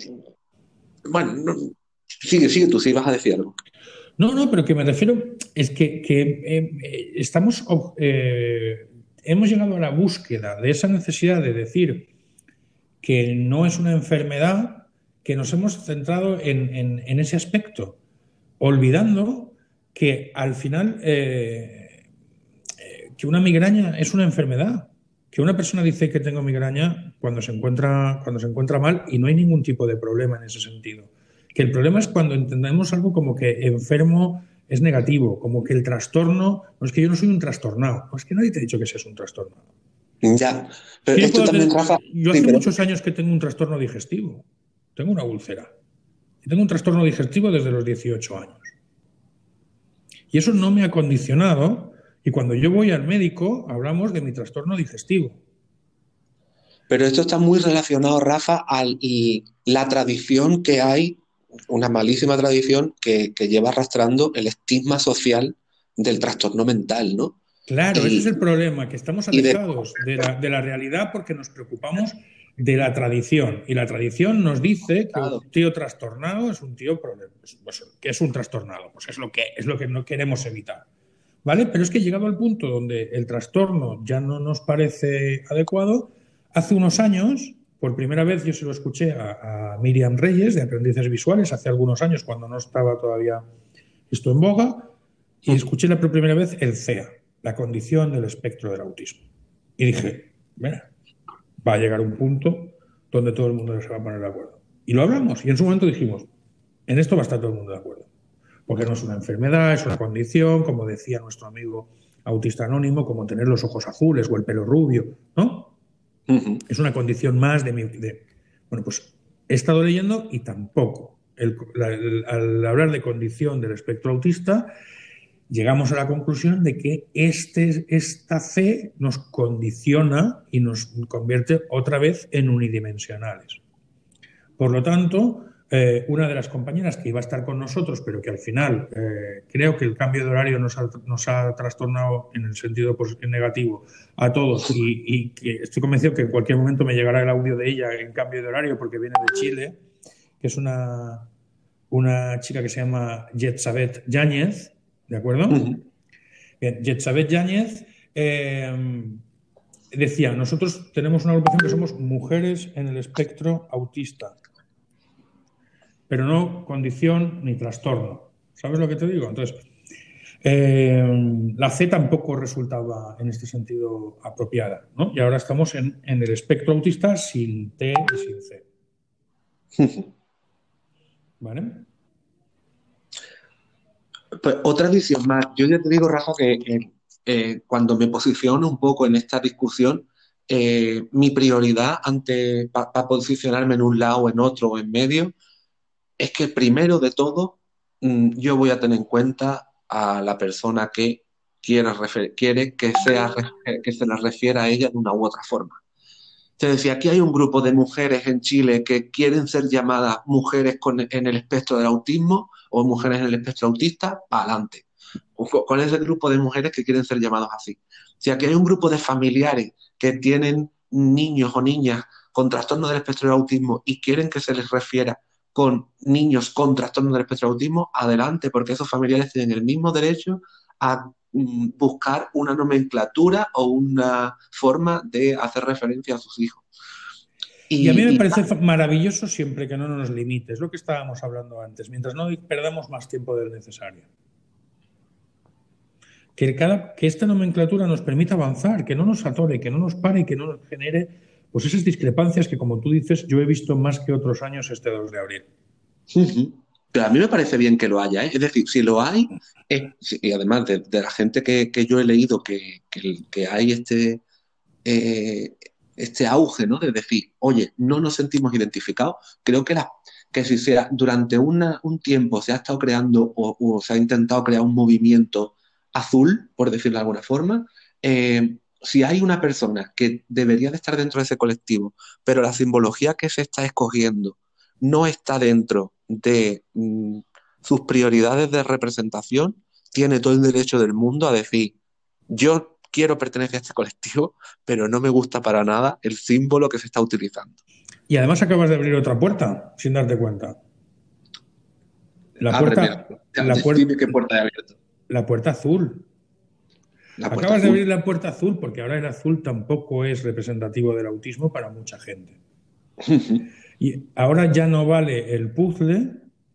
bueno, no, sigue, sigue tú, si vas a decir algo. No, no, pero que me refiero es que, que eh, estamos, eh, hemos llegado a la búsqueda de esa necesidad de decir que no es una enfermedad, que nos hemos centrado en, en, en ese aspecto, olvidando que al final eh, que una migraña es una enfermedad, que una persona dice que tengo migraña cuando se encuentra cuando se encuentra mal y no hay ningún tipo de problema en ese sentido. Que el problema es cuando entendemos algo como que enfermo es negativo, como que el trastorno, no es que yo no soy un trastornado, no es que nadie te ha dicho que seas un trastornado. Ya, pero esto también, tener, Rafa. Yo hace sí, pero... muchos años que tengo un trastorno digestivo, tengo una úlcera. Y tengo un trastorno digestivo desde los 18 años. Y eso no me ha condicionado y cuando yo voy al médico, hablamos de mi trastorno digestivo. Pero esto está muy relacionado, Rafa, a la tradición que hay, una malísima tradición que, que, lleva arrastrando el estigma social del trastorno mental, ¿no? Claro, y, ese es el problema, que estamos alejados de... De, la, de, la, realidad porque nos preocupamos de la tradición. Y la tradición nos dice que un tío trastornado es un tío pues, que es un trastornado. Pues es lo que, es lo que no queremos evitar. ¿Vale? Pero es que llegado al punto donde el trastorno ya no nos parece adecuado, hace unos años, por primera vez yo se lo escuché a, a, Miriam Reyes de Aprendices Visuales, hace algunos años cuando no estaba todavía esto en boga, y escuché la primera vez el CEA, la condición del espectro del autismo. Y dije, mira, va a llegar un punto donde todo el mundo se va a poner de acuerdo. Y lo hablamos, y en su momento dijimos, en esto va a estar todo el mundo de acuerdo porque no es una enfermedad, es una condición, como decía nuestro amigo autista anónimo, como tener los ojos azules o el pelo rubio, ¿no? Uh -huh. Es una condición más de mi... De... Bueno, pues he estado leyendo y tampoco. El, la, el, al hablar de condición del espectro autista, llegamos a la conclusión de que este, esta fe nos condiciona y nos convierte otra vez en unidimensionales. Por lo tanto, eh, una de las compañeras que iba a estar con nosotros, pero que al final eh, creo que el cambio de horario nos ha, nos ha trastornado en el sentido pues, negativo a todos y, estoy convencido que en cualquier momento me llegará el audio de ella en cambio de horario porque viene de Chile, que es una, una chica que se llama Yetzabet Yáñez, ¿de acuerdo? Uh -huh. Bien, Yetzabet Yáñez eh, decía, nosotros tenemos una agrupación que somos mujeres en el espectro autista pero no condición ni trastorno. ¿Sabes lo que te digo? Entonces, eh, la C tampoco resultaba en este sentido apropiada, ¿no? Y ahora estamos en, en el espectro autista sin T y sin C. ¿Vale? Pues otra visión más. Yo ya te digo, Rafa, que eh, eh, cuando me posiciono un poco en esta discusión, eh, mi prioridad ante para pa posicionarme en un lado, en otro o en medio, es que primero de todo mm, yo voy a tener en cuenta a la persona que quiere, quiere que, sea, que se la refiera a ella de una u otra forma. Entonces, si aquí hay un grupo de mujeres en Chile que quieren ser llamadas mujeres en el espectro del autismo o mujeres en el espectro autista, para adelante. Con ese grupo de mujeres que quieren ser llamados así. Si aquí hay un grupo de familiares que tienen niños o niñas con trastorno del espectro del autismo y quieren que se les refiera con niños con trastorno del espectro del autismo, adelante, porque esos familiares tienen el mismo derecho a buscar una nomenclatura o una forma de hacer referencia a sus hijos. Y, a mí me parece maravilloso siempre que no nos limite, es lo que estábamos hablando antes, mientras no perdamos más tiempo del necesario. Que, cada, que esta nomenclatura nos permita avanzar, que no nos atore, que no nos pare, que no nos genere pues esas discrepancias que, como tú dices, yo he visto más que otros años este 2 de abril. Pero a mí me parece bien que lo haya, ¿eh? es decir, si lo hay, y además de, la gente que, yo he leído que, hay este, eh, este auge, ¿no? De decir, oye, no nos sentimos identificados, creo que, la, que si sea, durante un tiempo se ha estado creando o, se ha intentado crear un movimiento azul, por decirlo de alguna forma, eh, si hay una persona que debería de estar dentro de ese colectivo, pero la simbología que se está escogiendo no está dentro de mm, sus prioridades de representación, tiene todo el derecho del mundo a decir, yo quiero pertenecer a este colectivo, pero no me gusta para nada el símbolo que se está utilizando. Y además acabas de abrir otra puerta, sin darte cuenta. La puerta, la puerta, ¿qué puerta he abierto? La puerta azul. Acabas de abrir la puerta azul porque ahora el azul tampoco es representativo del autismo para mucha gente. y ahora ya no vale el puzzle,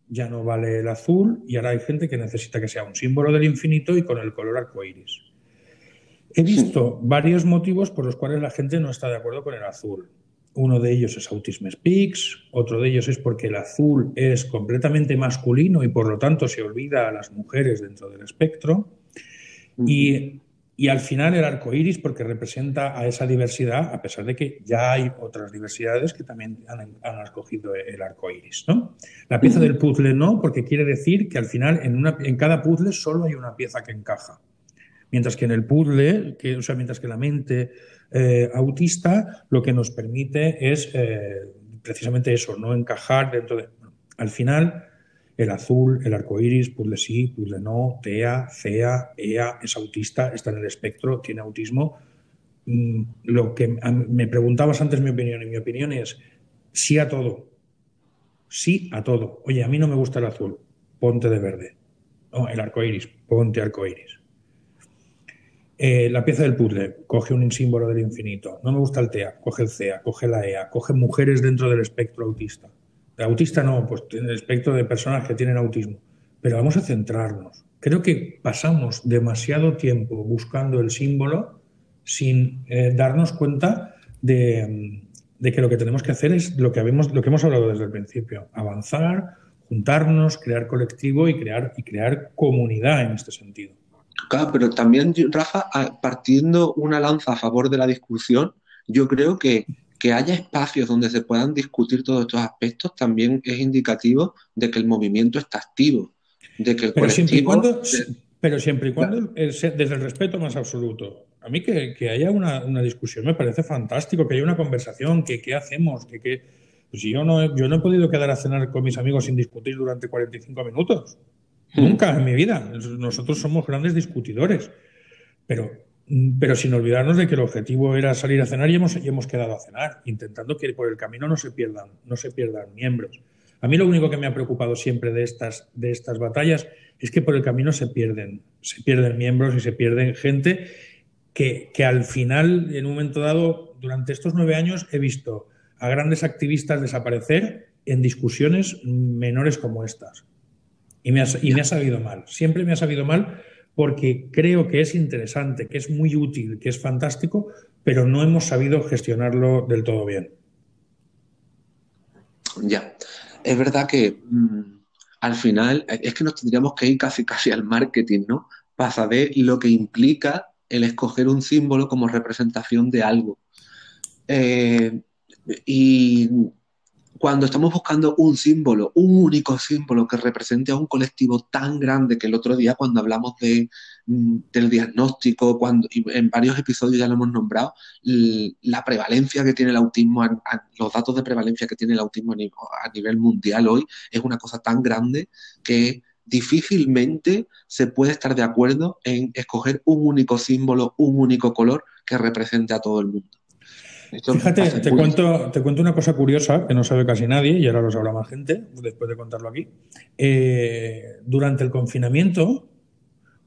ya no vale el azul y ahora hay gente que necesita que sea un símbolo del infinito y con el color arcoíris. He visto varios motivos por los cuales la gente no está de acuerdo con el azul. Uno de ellos es Autism Speaks, otro de ellos es porque el azul es completamente masculino y por lo tanto se olvida a las mujeres dentro del espectro. Y y al final el arco iris, porque representa a esa diversidad, a pesar de que ya hay otras diversidades que también han, escogido el arco iris. ¿no? La pieza del puzzle no, porque quiere decir que al final en, una, en cada puzzle solo hay una pieza que encaja. Mientras que en el puzzle, que, o sea, mientras que la mente eh, autista lo que nos permite es eh, precisamente eso, no encajar dentro de. al final el azul, el arco iris, puzzle sí, puzzle no, TEA, CEA, EA, es autista, está en el espectro, tiene autismo. Mm, lo que me preguntabas antes mi opinión, y mi opinión es sí a todo. Sí a todo. Oye, a mí no me gusta el azul, ponte de verde. No, el arco iris, ponte arco iris. Eh, la pieza del puzzle, coge un símbolo del infinito. No me gusta el TEA, coge el CEA, coge la EA, coge mujeres dentro del espectro autista autista no, pues en el espectro de personas que tienen autismo. Pero vamos a centrarnos. Creo que pasamos demasiado tiempo buscando el símbolo sin eh, darnos cuenta de, que lo que tenemos que hacer es lo que, habemos, lo que hemos hablado desde el principio, avanzar, juntarnos, crear colectivo y crear, y crear comunidad en este sentido. Claro, pero también, Rafa, partiendo una lanza a favor de la discusión, yo creo que que haya espacios donde se puedan discutir todos estos aspectos también es indicativo de que el movimiento está activo, de que el pero Siempre y cuando, pero siempre y cuando, desde el respeto más absoluto. A mí que, haya una, discusión me parece fantástico, que haya una conversación, que qué hacemos, que, que pues yo no, yo no he podido quedar a cenar con mis amigos sin discutir durante 45 minutos. Hmm. Nunca en mi vida. Nosotros somos grandes discutidores. Pero pero sin olvidarnos de que el objetivo era salir a cenar y hemos, hemos quedado a cenar, intentando que por el camino no se pierdan, no se pierdan miembros. A mí lo único que me ha preocupado siempre de estas, de estas batallas es que por el camino se pierden, se pierden miembros y se pierden gente que, que al final, en un momento dado, durante estos nueve años, he visto a grandes activistas desaparecer en discusiones menores como estas. Y me, ha, y me ha sabido mal. Siempre me ha sabido mal porque creo que es interesante, que es muy útil, que es fantástico, pero no hemos sabido gestionarlo del todo bien. Ya, es verdad que mm, al final es que nos tendríamos que ir casi casi al marketing, ¿no? Para saber lo que implica el escoger un símbolo como representación de algo. Eh, y cuando estamos buscando un símbolo, un único símbolo que represente a un colectivo tan grande que el otro día cuando hablamos de mm, del diagnóstico, cuando en varios episodios ya lo hemos nombrado, la prevalencia que tiene el autismo, los datos de prevalencia que tiene el autismo a nivel mundial hoy es una cosa tan grande que difícilmente se puede estar de acuerdo en escoger un único símbolo, un único color que represente a todo el mundo. Fíjate, te cuento, te cuento una cosa curiosa que no sabe casi nadie y ahora lo sabrá más gente después de contarlo aquí. Eh, durante el confinamiento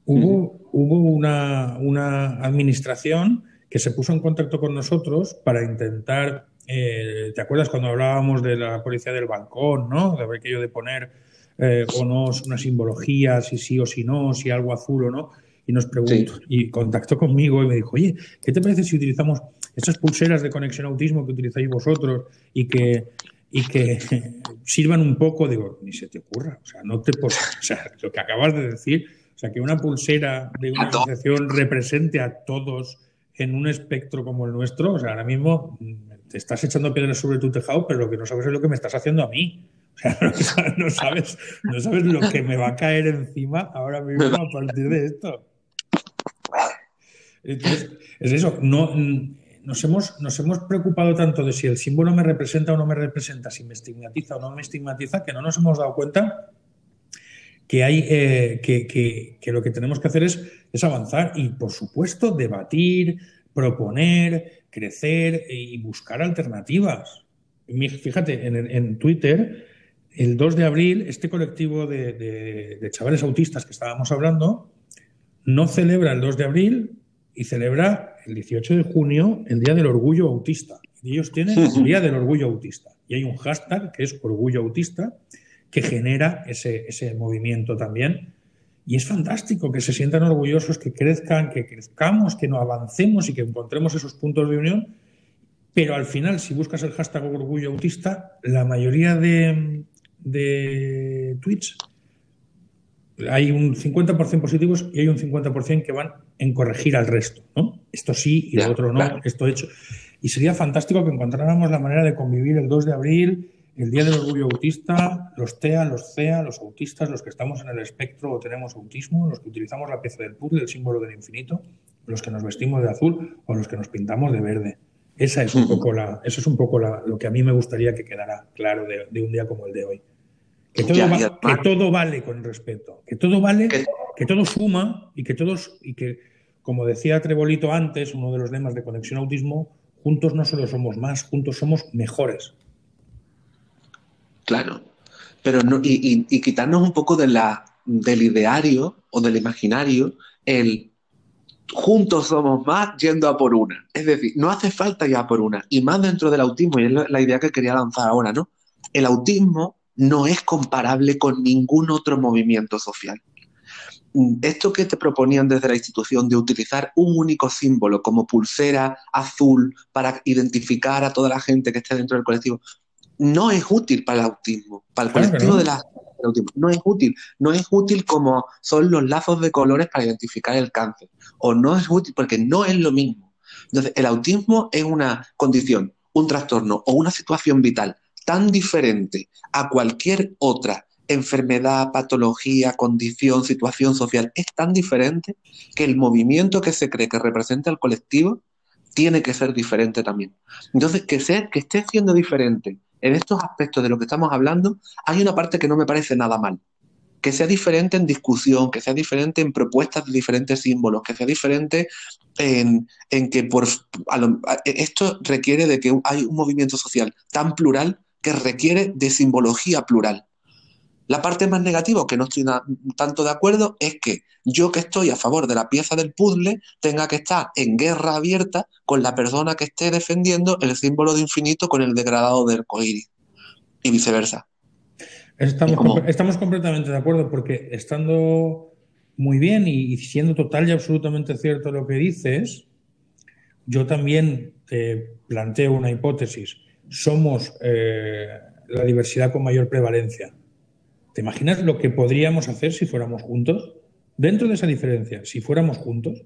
hubo, hubo una, una, administración que se puso en contacto con nosotros para intentar, eh, ¿te acuerdas cuando hablábamos de la policía del balcón, ¿no? De aquello de poner eh, o no una simbología, si sí o si no, si algo azul o no. Y nos preguntó, y contactó conmigo y me dijo, oye, ¿qué te parece si utilizamos esas pulseras de conexión autismo que utilizáis vosotros y que, y que sirvan un poco? Digo, ni se te ocurra, o sea, no te o sea, lo que acabas de decir, o sea, que una pulsera de una asociación represente a todos en un espectro como el nuestro, o sea, ahora mismo mm, te estás echando piedras sobre tu tejado, pero lo que no sabes es lo que me estás haciendo a mí. O sea, no sabes, no sabes lo que me va a caer encima ahora mismo a partir de esto. Entonces, es eso, no, nos, hemos, nos hemos preocupado tanto de si el símbolo me representa o no me representa, si me estigmatiza o no me estigmatiza, que no nos hemos dado cuenta que, hay, eh, que, que, lo que tenemos que hacer es, avanzar y, por supuesto, debatir, proponer, crecer y buscar alternativas. Fíjate, en, en Twitter el 2 de abril, este colectivo de, chavales autistas que estábamos hablando no celebra el 2 de abril y celebra el 18 de junio el Día del Orgullo Autista. Y ellos tienen el Día del Orgullo Autista. Y hay un hashtag que es Orgullo Autista que genera ese, ese movimiento también. Y es fantástico que se sientan orgullosos, que crezcan, que crezcamos, que nos avancemos y que encontremos esos puntos de unión. Pero al final, si buscas el hashtag Orgullo Autista, la mayoría de, de tweets, hay un 50% positivos y hay un 50% que van en corregir al resto, ¿no? Esto sí y lo otro no, esto hecho. Y sería fantástico que encontráramos la manera de convivir el 2 de abril, el Día del Orgullo Autista, los TEA, los CEA, los autistas, los que estamos en el espectro o tenemos autismo, los que utilizamos la pieza del puzzle, el símbolo del infinito, los que nos vestimos de azul o los que nos pintamos de verde. Esa es un poco la, eso es un poco lo que a mí me gustaría que quedara claro de un día como el de hoy. Que todo, vale con respeto, que todo vale, que todo suma y que todos, y que, como decía Trebolito antes, uno de los lemas de Conexión Autismo, juntos no solo somos más, juntos somos mejores. Claro, pero no, y, quitarnos un poco de la, del ideario o del imaginario el juntos somos más yendo a por una. Es decir, no hace falta ya por una, y más dentro del autismo, y es la idea que quería lanzar ahora, ¿no? El autismo no es comparable con ningún otro movimiento social. Mm, esto que te proponían desde la institución de utilizar un único símbolo como pulsera azul para identificar a toda la gente que esté dentro del colectivo, no es útil para el autismo, para el colectivo no. de la, del autismo. No es útil. No es útil como son los lazos de colores para identificar el cáncer. O no es útil porque no es lo mismo. Entonces, el autismo es una condición, un trastorno o una situación vital tan diferente a cualquier otra enfermedad, patología, condición, situación social, es tan diferente que el movimiento que se cree que representa al colectivo tiene que ser diferente también. Entonces, que, sea, que esté siendo diferente en estos aspectos de lo que estamos hablando, hay una parte que no me parece nada mal. Que sea diferente en discusión, que sea diferente en propuestas de diferentes símbolos, que sea diferente en, que por, esto requiere de que hay un movimiento social tan plural que requiere de simbología plural. La parte más negativa, que no estoy tanto de acuerdo, es que yo que estoy a favor de la pieza del puzzle tenga que estar en guerra abierta con la persona que esté defendiendo el símbolo de infinito con el degradado del arcoíris y viceversa. Estamos, estamos completamente de acuerdo porque estando muy bien y siendo total y absolutamente cierto lo que dices, yo también te planteo una hipótesis somos eh, la diversidad con mayor prevalencia. ¿Te imaginas lo que podríamos hacer si fuéramos juntos? Dentro de esa diferencia, si fuéramos juntos.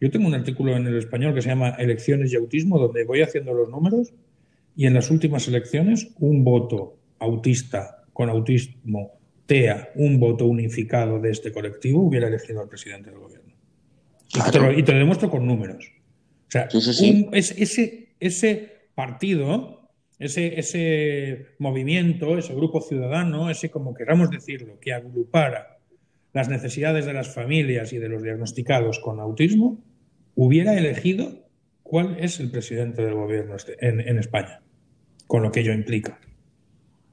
Yo tengo un artículo en el español que se llama Elecciones y Autismo, donde voy haciendo los números y en las últimas elecciones un voto autista con autismo TEA, un voto unificado de este colectivo, hubiera elegido al presidente del gobierno. Y, te lo, y, te lo, demuestro con números. O sea, sí, sí, sí. Un, es, ese, ese partido, ese, ese movimiento, ese grupo ciudadano, ese como queramos decirlo, que agrupara las necesidades de las familias y de los diagnosticados con autismo, hubiera elegido cuál es el presidente del gobierno en, en España, con lo que ello implica.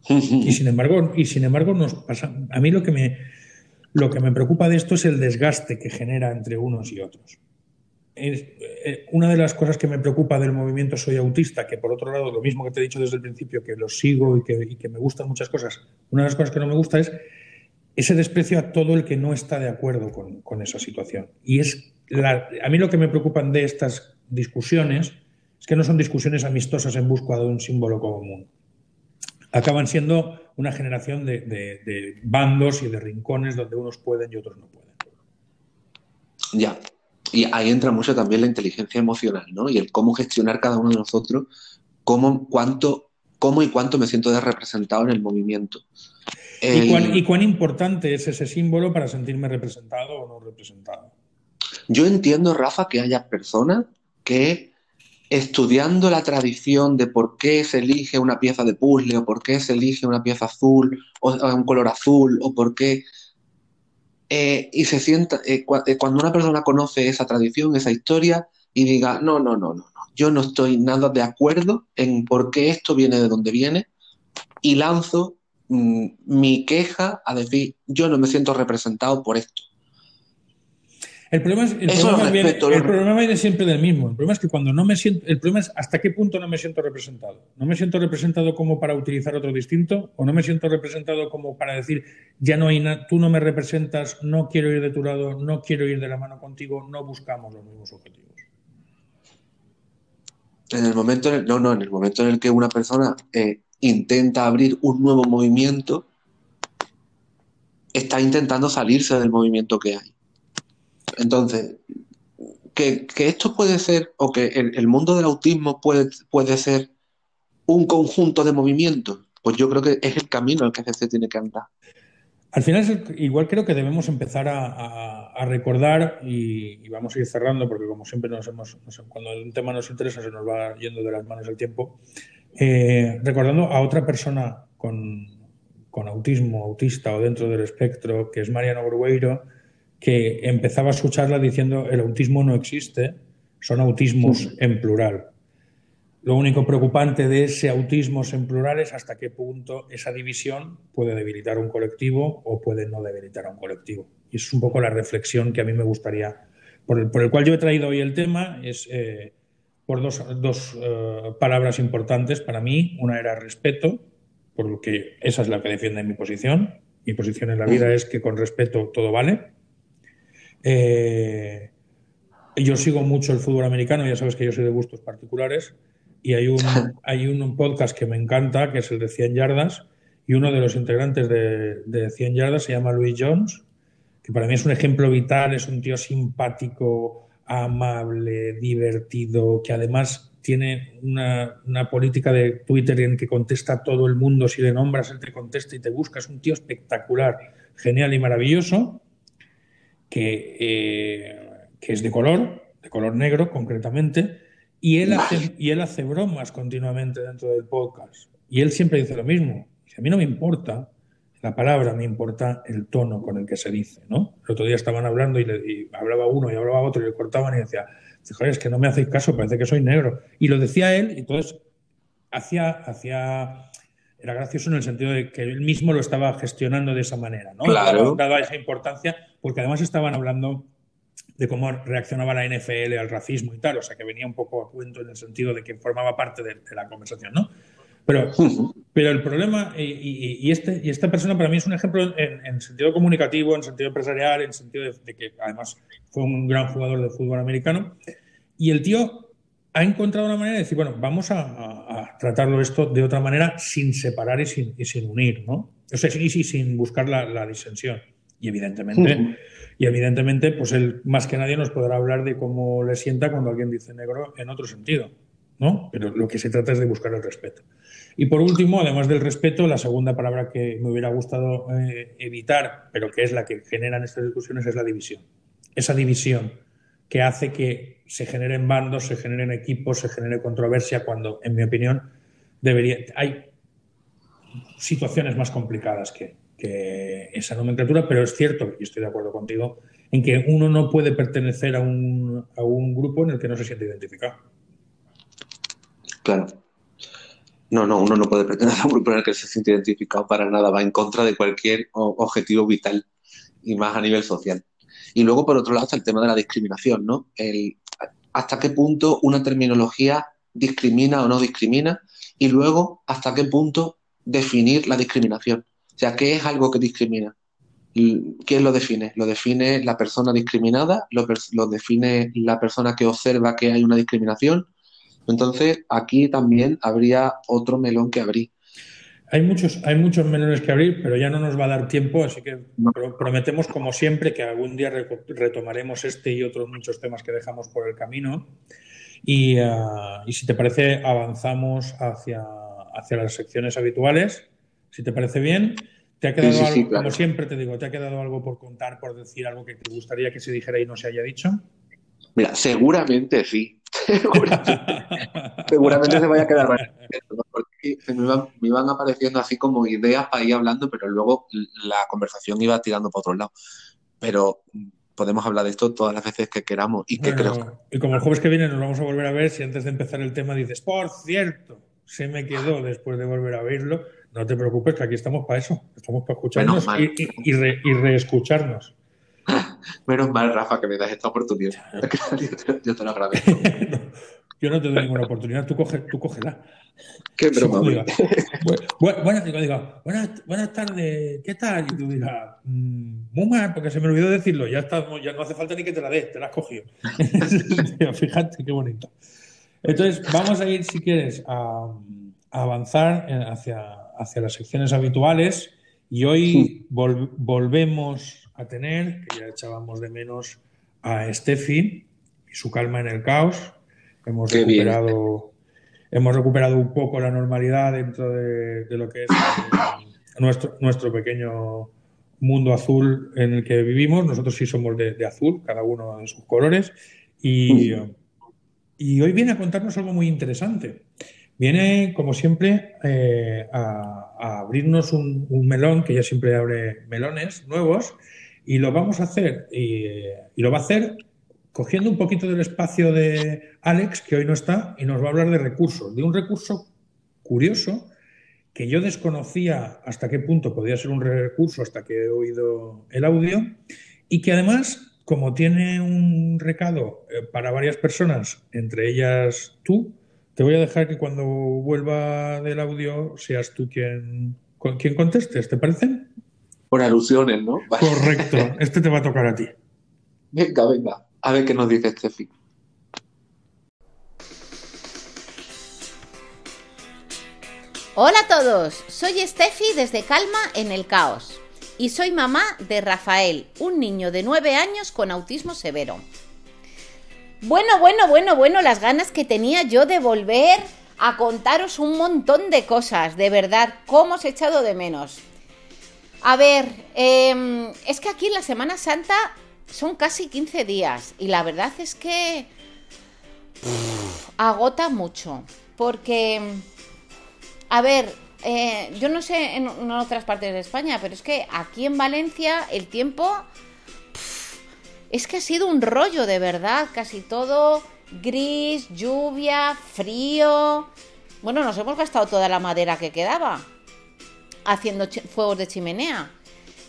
Y sin embargo, y sin embargo nos pasa, a mí lo que me lo que me preocupa de esto es el desgaste que genera entre unos y otros. Eh, una de las cosas que me preocupa del movimiento Soy Autista, que por otro lado, lo mismo que te he dicho desde el principio, que lo sigo y que, me gustan muchas cosas, una de las cosas que no me gusta es ese desprecio a todo el que no está de acuerdo con, esa situación. Y es la, a mí lo que me preocupan de estas discusiones es que no son discusiones amistosas en busca de un símbolo común. Acaban siendo una generación de, bandos y de rincones donde unos pueden y otros no pueden. Ya. Y ahí entra mucho también la inteligencia emocional, ¿no? Y el cómo gestionar cada uno de nosotros, cómo, cuánto, cómo y cuánto me siento representado en el movimiento. ¿Y cuán, ¿Y cuán importante es ese símbolo para sentirme representado o no representado? Yo entiendo, Rafa, que haya personas que estudiando la tradición de por qué se elige una pieza de puzzle o por qué se elige una pieza azul o, o un color azul o por qué eh, y se sienta eh, cuando una persona conoce esa tradición, esa historia y diga no, no, no, no, no, yo no estoy nada de acuerdo en por qué esto viene de donde viene y lanzo mmm, mi queja a decir yo no me siento representado por esto. El problema, es, el, problema viene, el problema viene, siempre del mismo. El problema es que cuando no me siento, el problema es hasta qué punto no me siento representado. No me siento representado como para utilizar otro distinto, o no me siento representado como para decir ya no hay nada, tú no me representas, no quiero ir de tu lado, no quiero ir de la mano contigo, no buscamos los mismos objetivos. En el momento, en el, no, no, en el momento en el que una persona eh, intenta abrir un nuevo movimiento, está intentando salirse del movimiento que hay. Entonces, que, que, esto puede ser, o que el, el, mundo del autismo puede, puede ser un conjunto de movimientos, pues yo creo que es el camino al que se tiene que andar. Al final, igual creo que debemos empezar a, a, a recordar, y, y, vamos a ir cerrando, porque como siempre nos hemos, no sé, cuando un tema nos interesa se nos va yendo de las manos el tiempo, eh, recordando a otra persona con, con autismo, autista o dentro del espectro, que es Mariano Borgueiro, que empezaba su charla diciendo el autismo no existe, son autismos sí. en plural. Lo único preocupante de ese autismo en plural es hasta qué punto esa división puede debilitar un colectivo o puede no debilitar a un colectivo. Y es un poco la reflexión que a mí me gustaría, por el, por el cual yo he traído hoy el tema, es eh, por dos, dos eh, palabras importantes para mí. Una era respeto, porque esa es la que defiende mi posición. Mi posición en la vida es que con respeto todo vale eh, yo sigo mucho el fútbol americano, ya sabes que yo soy de gustos particulares, y hay un, hay un podcast que me encanta, que es el de 100 yardas, y uno de los integrantes de, de 100 yardas se llama Louis Jones, que para mí es un ejemplo vital, es un tío simpático, amable, divertido, que además tiene una, una, política de Twitter en que contesta a todo el mundo, si le nombras, él te contesta y te busca, es un tío espectacular, genial y maravilloso que, eh, que, es de color, de color negro concretamente, y él, hace, y él hace bromas continuamente dentro del podcast. Y él siempre dice lo mismo. Dice, a mí no me importa la palabra, me importa el tono con el que se dice. ¿no? El otro día estaban hablando y, le, y hablaba uno y hablaba otro y le cortaban y decía, joder, es que no me hacéis caso, parece que soy negro. Y lo decía él, y entonces hacía, hacía era gracioso en el sentido de que él mismo lo estaba gestionando de esa manera, ¿no? Claro. Daba esa importancia, porque además estaban hablando de cómo reaccionaba la NFL al racismo y tal, o sea que venía un poco a cuento en el sentido de que formaba parte de, de la conversación, ¿no? Pero, pero el problema, y, y, y, este, y esta persona para mí es un ejemplo en, en sentido comunicativo, en sentido empresarial, en sentido de, de, que además fue un gran jugador de fútbol americano, y el tío ha encontrado una manera de decir, bueno, vamos a, a, a tratarlo esto de otra manera sin separar y sin, y sin unir, ¿no? O sea, y, sin buscar la, la, disensión. Y evidentemente, uh -huh. y evidentemente, pues él más que nadie nos podrá hablar de cómo le sienta cuando alguien dice negro en otro sentido, ¿no? Pero lo que se trata es de buscar el respeto. Y por último, además del respeto, la segunda palabra que me hubiera gustado eh, evitar, pero que es la que generan estas discusiones, es la división. Esa división que hace que se generen bandos, se generen equipos, se genere controversia, cuando, en mi opinión, debería. Hay situaciones más complicadas que, que esa nomenclatura, pero es cierto, y estoy de acuerdo contigo, en que uno no puede pertenecer a un, a un grupo en el que no se siente identificado. Claro. No, no, uno no puede pertenecer a un grupo en el que se siente identificado para nada, va en contra de cualquier objetivo vital y más a nivel social. Y luego, por otro lado, está el tema de la discriminación, ¿no? El, hasta qué punto una terminología discrimina o no discrimina y luego hasta qué punto definir la discriminación. O sea, ¿qué es algo que discrimina? ¿Quién lo define? ¿Lo define la persona discriminada? ¿Lo, ¿Lo, define la persona que observa que hay una discriminación? Entonces, aquí también habría otro melón que abrir. Hay muchos, hay muchos melones que abrir, pero ya no nos va a dar tiempo, así que prometemos, como siempre, que algún día retomaremos este y otros muchos temas que dejamos por el camino. Y, uh, y si te parece, avanzamos hacia, hacia las secciones habituales. Si te parece bien, ¿te ha quedado Sí, sí, sí, algo, claro. como siempre te digo, ¿te ha quedado algo por contar, por decir algo que te gustaría que se dijera y no se haya dicho? Mira, seguramente sí. seguramente, seguramente se vaya a quedar se me iban, me iban apareciendo así como ideas para ir hablando, pero luego la conversación iba tirando para otro lado. Pero podemos hablar de esto todas las veces que queramos y que Bueno, creo y como el jueves que viene nos vamos a volver a ver, si antes de empezar el tema dices, por cierto, se me quedó después de volver a verlo, no te preocupes, que aquí estamos para eso, estamos para escucharnos y, y- y re- y reescucharnos. Menos mal, Rafa, que me das esta oportunidad. Yo te lo agradezco. Yo no te doy ninguna oportunidad, tú, coge, tú cógela. Qué broma. Diga, hombre. bu- bu- buenas, digo, digo, buenas, buenas tardes, ¿qué tal? Y tú dirás, "Mm, muy mal, porque se me olvidó decirlo, ya, estamos, ya no hace falta ni que te la des, te la has cogido. Fíjate qué bonito. Entonces, vamos a ir, si quieres, a, a avanzar hacia, hacia las secciones habituales y hoy vol- volvemos a tener, que ya echábamos de menos, a Steffi y su calma en el caos. Hemos Qué bien. recuperado, hemos recuperado un poco la normalidad dentro de, de lo que es eh, nuestro, nuestro pequeño mundo azul en el que vivimos. Nosotros sí somos de, de azul, cada uno en sus colores. Y, y hoy viene a contarnos algo muy interesante. Viene, como siempre, eh, a, a abrirnos un, un melón, que ya siempre abre melones nuevos, y lo vamos a hacer, y, y lo va a hacer cogiendo un poquito del espacio de Alex, que hoy no está, y nos va a hablar de recursos, de un recurso curioso que yo desconocía hasta qué punto podía ser un recurso hasta que he oído el audio, y que además, como tiene un recado eh, para varias personas, entre ellas tú, te voy a dejar que cuando vuelva del audio seas tú quien, con- quien contestes, ¿te parece? Por alusiones, ¿no? Correcto, este te va a tocar a ti. Venga, venga. A ver qué nos dice Steffi. Hola a todos, soy Steffi desde Calma en el Caos y soy mamá de Rafael, un niño de 9 años con autismo severo. Bueno, bueno, bueno, bueno, las ganas que tenía yo de volver a contaros un montón de cosas, de verdad, cómo os he echado de menos. A ver, eh, es que aquí en la Semana Santa son casi 15 días y la verdad es que agota mucho, porque... A ver, eh, yo no sé en, otras partes de España, pero es que aquí en Valencia el tiempo es que ha sido un rollo de verdad, casi todo gris, lluvia, frío. Bueno, nos hemos gastado toda la madera que quedaba haciendo fuegos de chimenea.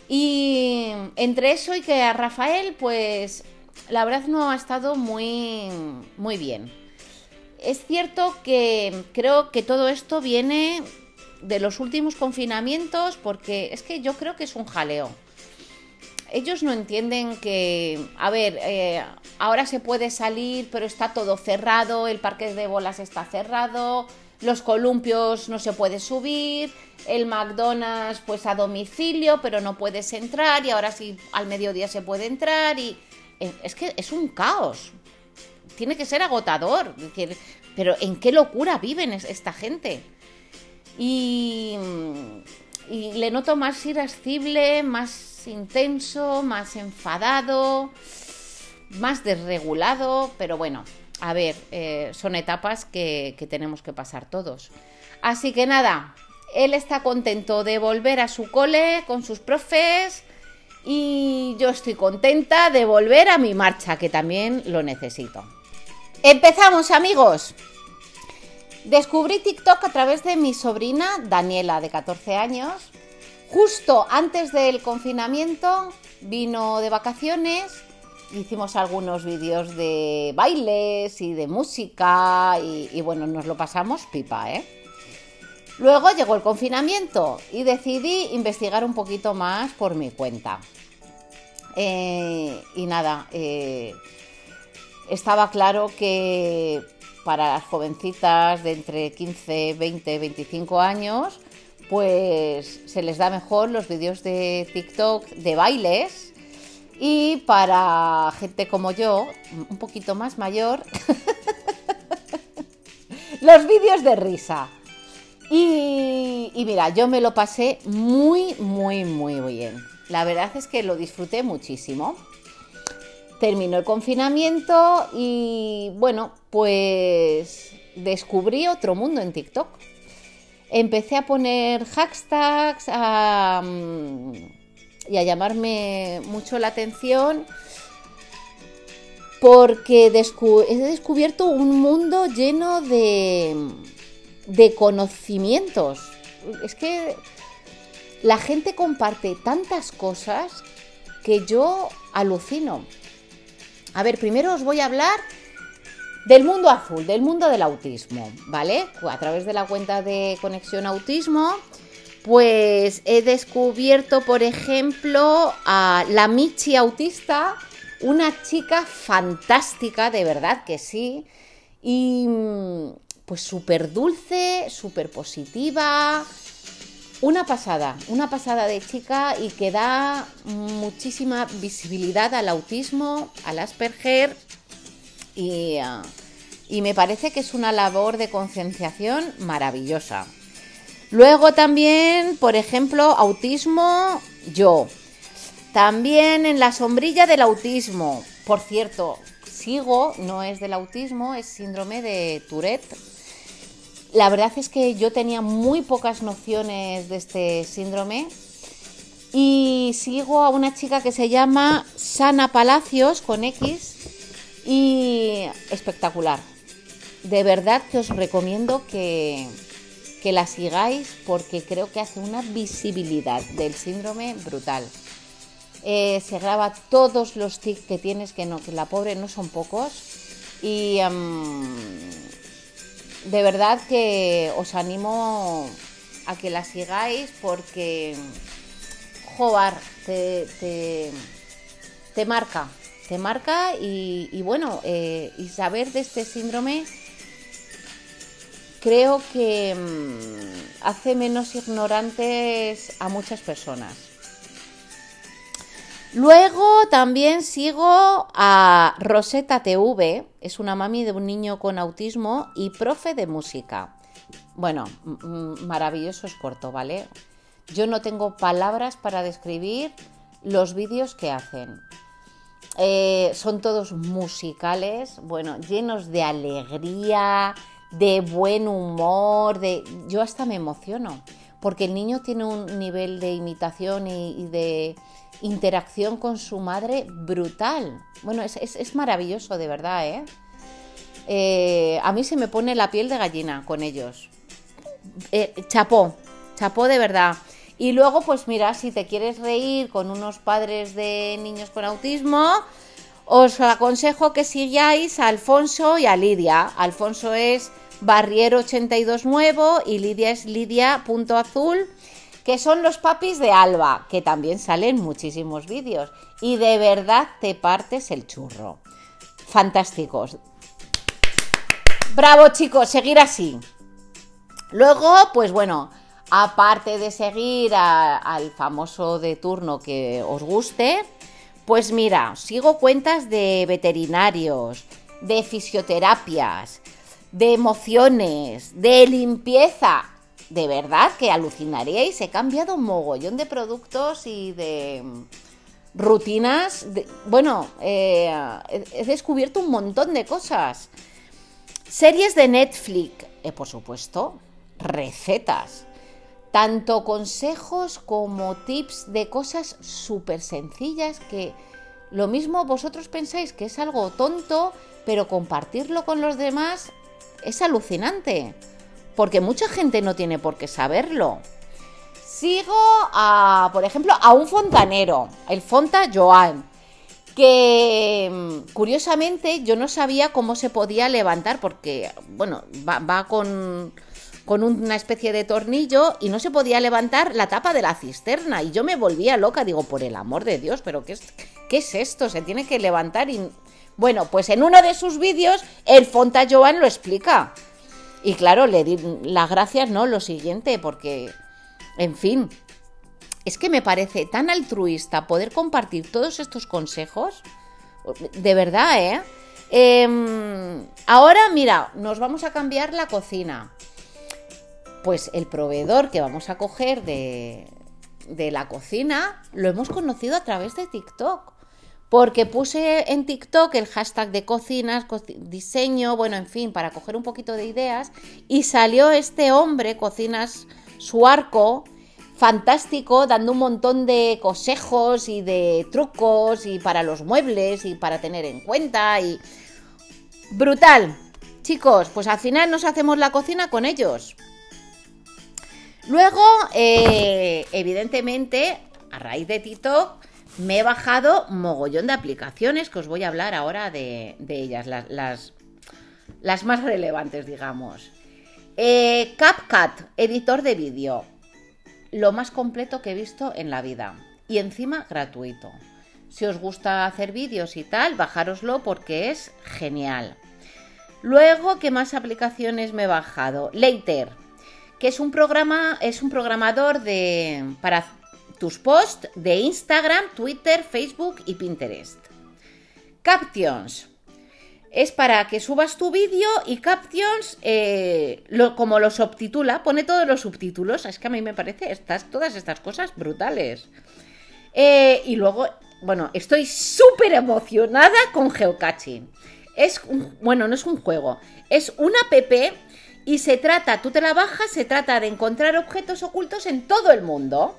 Y entre eso y que a Rafael, pues la verdad no ha estado muy, muy bien. Es cierto que creo que todo esto viene de los últimos confinamientos porque es que yo creo que es un jaleo. Ellos no entienden que, a ver, eh, ahora se puede salir, pero está todo cerrado, el parque de bolas está cerrado, los columpios no se puede subir, el McDonald's pues a domicilio, pero no puedes entrar y ahora sí al mediodía se puede entrar y eh, es que es un caos tiene que ser agotador. Pero ¿en qué locura viven es- esta gente? Y, y le noto más irascible, más intenso, más enfadado. más desregulado, pero bueno, a ver, eh, son etapas que, que tenemos que pasar todos. Así que nada, él está contento de volver a su cole con sus profes y yo estoy contenta de volver a mi marcha, que también lo necesito. Empezamos amigos. Descubrí TikTok a través de mi sobrina Daniela, de 14 años. Justo antes del confinamiento vino de vacaciones, hicimos algunos vídeos de bailes y de música y, bueno, nos lo pasamos pipa, ¿eh? Luego llegó el confinamiento y decidí investigar un poquito más por mi cuenta. Eh, y nada, eh, estaba claro que para las jovencitas de entre 15, 20, 25 años, pues se les da mejor los vídeos de TikTok de bailes. Y para gente como yo, un poquito más mayor, los vídeos de risa. Y, mira, yo me lo pasé muy, muy, muy bien. La verdad es que lo disfruté muchísimo. Terminó el confinamiento y bueno, pues descubrí otro mundo en TikTok. Empecé a poner hashtags a, y a llamarme mucho la atención porque he descubierto un mundo lleno de, de conocimientos. Es que la gente comparte tantas cosas que yo alucino. A ver, primero os voy a hablar del mundo azul, del mundo del autismo, ¿vale? A través de la cuenta de Conexión Autismo, pues he descubierto, por ejemplo, a la Michi autista, una chica fantástica, de verdad que sí, y pues súper dulce, súper positiva, una pasada, una pasada de chica y que da muchísima visibilidad al autismo, al Asperger y, uh, y me parece que es una labor de concienciación maravillosa. Luego también, por ejemplo, autismo yo. También en la sombrilla del autismo. Por cierto, sigo, no es del autismo, es síndrome de Tourette la verdad es que yo tenía muy pocas nociones de este síndrome y sigo a una chica que se llama Sana Palacios con X y espectacular. De verdad que os recomiendo que, que la sigáis porque creo que hace una visibilidad del síndrome brutal. Eh, se graba todos los tics que tienes, que, no, que la pobre no son pocos. Y de verdad que os animo a que la sigáis porque, te, te, te marca, te marca y, y bueno, eh, y saber de este síndrome creo que mmm, hace menos ignorantes a muchas personas. Luego también sigo a Rosetta TV, es una mami de un niño con autismo y profe de música. Bueno, maravilloso es corto, ¿vale? Yo no tengo palabras para describir los vídeos que hacen. Eh, son todos musicales, bueno, llenos de alegría, de buen humor, de... Yo hasta me emociono, porque el niño tiene un nivel de imitación y, de interacción con su madre brutal. Bueno, es, es, es maravilloso, de verdad, ¿eh? ¿eh? A mí se me pone la piel de gallina con ellos. Eh, chapó, chapó de verdad. Y luego, pues mira, si te quieres reír con unos padres de niños con autismo, os aconsejo que sigáis a Alfonso y a Lidia. Alfonso es Barriero 82 Nuevo y Lidia es Lidia.azul que son los papis de Alba, que también salen muchísimos vídeos. Y de verdad te partes el churro. Fantásticos. Bravo chicos, seguir así. Luego, pues bueno, aparte de seguir al famoso de turno que os guste, pues mira, sigo cuentas de veterinarios, de fisioterapias, de emociones, de limpieza de verdad que alucinaríais. He cambiado un mogollón de productos y de, rutinas, de- bueno, eh, he, he descubierto un montón de cosas. Series de Netflix, eh, por supuesto, recetas, tanto consejos como tips de cosas súper sencillas que lo mismo vosotros pensáis que es algo tonto, pero compartirlo con los demás es alucinante, porque mucha gente no tiene por qué saberlo. Sigo a, por ejemplo, a un fontanero, el Fonta Joan, que mm, curiosamente yo no sabía cómo se podía levantar, porque, bueno, va, va con, con una especie de tornillo y no se podía levantar la tapa de la cisterna. Y yo me volvía loca, digo, por el amor de Dios, pero ¿qué es, qué es esto? Se tiene que levantar y... Bueno, pues en uno de sus vídeos el Fonta Joan lo explica. Y claro, le di las gracias, ¿no? Lo siguiente, porque, en fin, es que me parece tan altruista poder compartir todos estos consejos. De verdad, ¿eh? Em, ahora, mira, nos vamos a cambiar la cocina. Pues el proveedor que vamos a coger de, la cocina lo hemos conocido a través de TikTok. Porque puse en TikTok el hashtag de cocinas, co- diseño, bueno, en fin, para coger un poquito de ideas. Y salió este hombre, Cocinas Suarco, fantástico, dando un montón de consejos y de trucos y para los muebles y para tener en cuenta y... Brutal. Chicos, pues al final nos hacemos la cocina con ellos. Luego, eh, evidentemente, a raíz de TikTok, me he bajado mogollón de aplicaciones que os voy a hablar ahora de, ellas, las, las, las más relevantes, digamos. Eh, CapCut, editor de vídeo. Lo más completo que he visto en la vida. Y encima gratuito. Si os gusta hacer vídeos y tal, bajároslo porque es genial. Luego, ¿qué más aplicaciones me he bajado? Later, que es un programa, es un programador de para tus posts de Instagram, Twitter, Facebook y Pinterest. Captions. Es para que subas tu vídeo y Captions, eh, como lo subtitula, pone todos los subtítulos. Es que a mí me parece estas, todas estas cosas brutales. Eh, y luego, bueno, estoy súper emocionada con Geocaching. Es bueno, no es un juego, es una app y se trata, tú te la bajas, se trata de encontrar objetos ocultos en todo el mundo.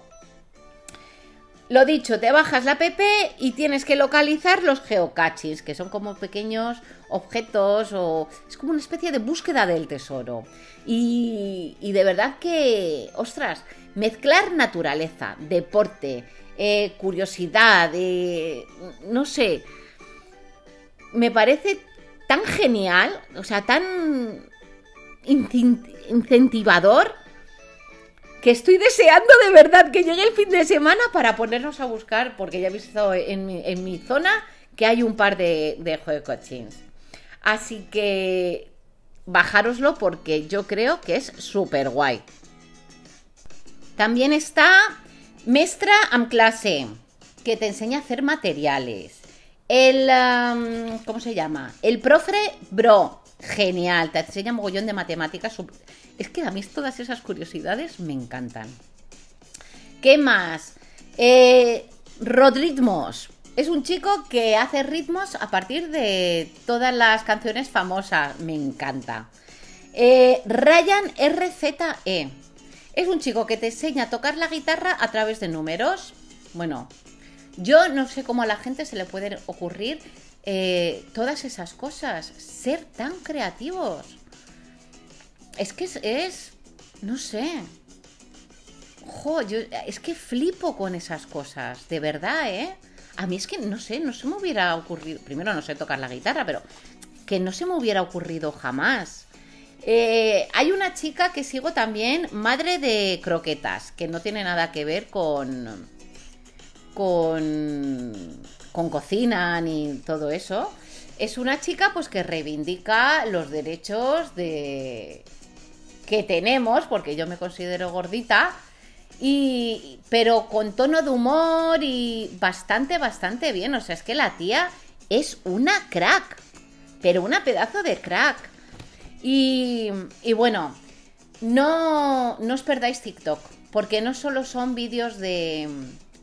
Lo dicho, te bajas la app y tienes que localizar los geocachings, que son como pequeños objetos o es como una especie de búsqueda del tesoro. Y, y de verdad que, ostras, mezclar naturaleza, deporte, eh, curiosidad, eh, no sé, me parece tan genial, o sea, tan incentivador que estoy deseando de verdad que llegue el fin de semana para ponernos a buscar, porque ya he visto en mi, en mi zona que hay un par de, de geocoachings. Así que bajároslo porque yo creo que es súper guay. También está Mestra Am Clase, que te enseña a hacer materiales. El, ¿cómo se llama? El Profre Bro, genial, te enseña mogollón de matemáticas. Es que a mí todas esas curiosidades me encantan. ¿Qué más? Eh, Rodritmos. Es un chico que hace ritmos a partir de todas las canciones famosas. Me encanta. Eh, Ryan RZE. Es un chico que te enseña a tocar la guitarra a través de números. Bueno, yo no sé cómo a la gente se le puede ocurrir eh, todas esas cosas. Ser tan creativos. Es que es, no sé. Jo, yo es que flipo con esas cosas, de verdad, ¿eh? A mí es que no sé, no se me hubiera ocurrido. Primero no sé tocar la guitarra, pero que no se me hubiera ocurrido jamás. Eh, hay una chica que sigo también, madre de croquetas, que no tiene nada que ver con. con. Con cocina ni todo eso. Es una chica pues que reivindica los derechos de. que tenemos, porque yo me considero gordita. Y, pero con tono de humor y bastante, bastante bien. O sea, es que la tía es una crack. Pero una pedazo de crack. Y, y bueno, no, no os perdáis TikTok. Porque no solo son vídeos de,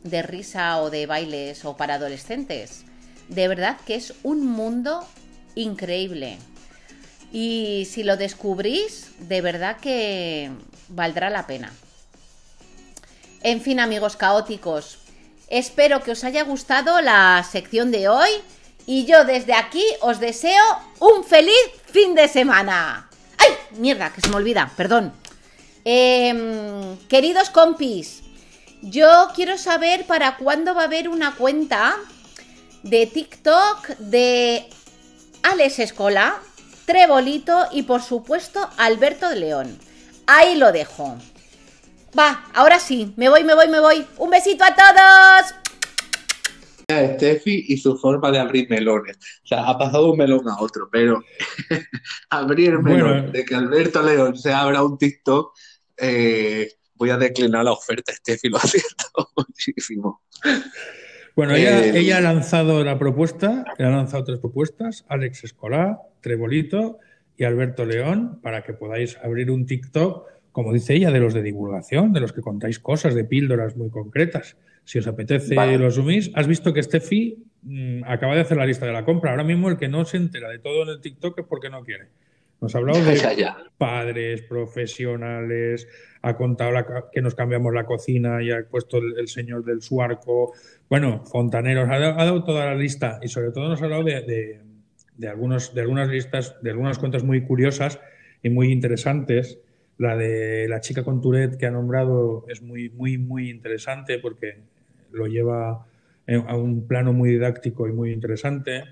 de risa o de bailes o para adolescentes. De verdad que es un mundo increíble. Y si lo descubrís, de verdad que valdrá la pena. En fin, amigos caóticos, espero que os haya gustado la sección de hoy y yo desde aquí os deseo un feliz fin de semana. ¡Ay! Mierda, que se me olvida, perdón. Em, queridos compis, yo quiero saber para cuándo va a haber una cuenta de TikTok de Alex Escola, Trebolito y por supuesto Alberto de León. Ahí lo dejo. Va, ahora sí, me voy, me voy, me voy. Un besito a todos. Steffi y su forma de abrir melones. O sea, ha pasado un melón a otro, pero abrir melón de que Alberto León se abra un TikTok, eh, voy a declinar la oferta. Steffi lo ha siento muchísimo. Bueno, ella, eh, ella, ha lanzado la propuesta, ha lanzado tres propuestas, Alex Escolá, Trebolito y Alberto León, para que podáis abrir un TikTok como dice ella, de los de divulgación, de los que contáis cosas, de píldoras muy concretas. Si os apetece, lo asumís. Has visto que Steffi mm, acaba de hacer la lista de la compra. Ahora mismo el que no se entera de todo en el TikTok es porque no quiere. Nos ha hablado de padres, profesionales, ha contado que nos cambiamos la cocina y ha puesto el, señor del suarco, bueno, fontaneros, ha, dado toda la lista y sobre todo nos ha hablado de, algunos, de algunas listas, de algunas cuentas muy curiosas y muy interesantes. La de la chica con Tourette que ha nombrado es muy, muy, muy interesante porque lo lleva a un plano muy didáctico y muy interesante.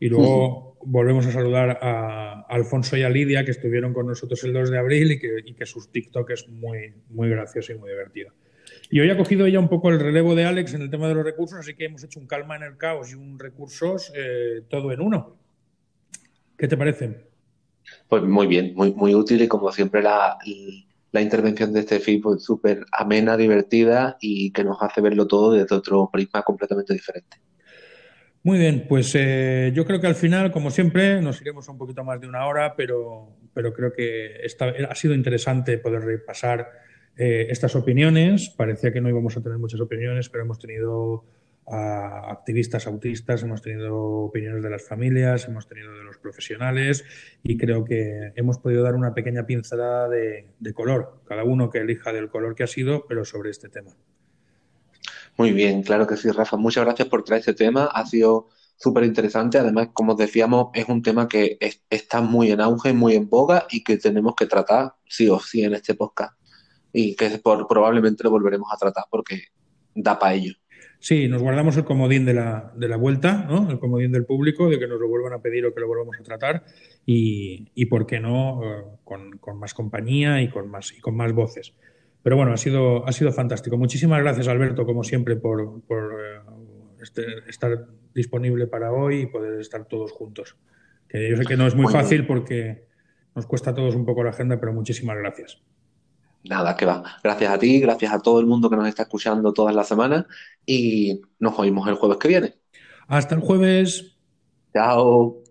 Y luego volvemos a saludar a Alfonso y a Lidia, que estuvieron con nosotros el 2 de abril y que, y que sus TikTok es muy, muy gracioso y muy divertido. Y hoy ha cogido ella un poco el relevo de Alex en el tema de los recursos, así que hemos hecho un calma en el caos y un recursos eh, todo en uno. ¿Qué te parece? Pues muy bien, muy, muy útil y como siempre la, intervención de este film pues súper amena, divertida y que nos hace verlo todo desde otro prisma completamente diferente. Muy bien, pues eh, yo creo que al final, como siempre, nos iremos un poquito más de una hora, pero, pero creo que ha sido interesante poder repasar eh, estas opiniones. Parecía que no íbamos a tener muchas opiniones, pero hemos tenido a activistas autistas, hemos tenido opiniones de las familias, hemos tenido de los profesionales y creo que hemos podido dar una pequeña pincelada de, color, cada uno que elija del color que ha sido, pero sobre este tema. Muy bien, claro que sí, Rafa. Muchas gracias por traer este tema. Ha sido súper interesante. Además, como decíamos, es un tema que está muy en auge, muy en boga y que tenemos que tratar sí o sí en este podcast. Y que probablemente lo volveremos a tratar porque da para ello. Sí, nos guardamos el comodín de la, de la vuelta, ¿no? el comodín del público, de que nos lo vuelvan a pedir o que lo volvamos a tratar y, y por qué no, eh, con, con, más compañía y con más, y con más voces. Pero bueno, ha sido, ha sido fantástico. Muchísimas gracias, Alberto, como siempre, por, por eh, este, estar disponible para hoy y poder estar todos juntos. Que yo sé que no es muy fácil porque nos cuesta a todos un poco la agenda, pero muchísimas gracias. Nada, que va. Gracias a ti, gracias a todo el mundo que nos está escuchando todas las semanas y nos oímos el jueves que viene. Hasta el jueves. Chao.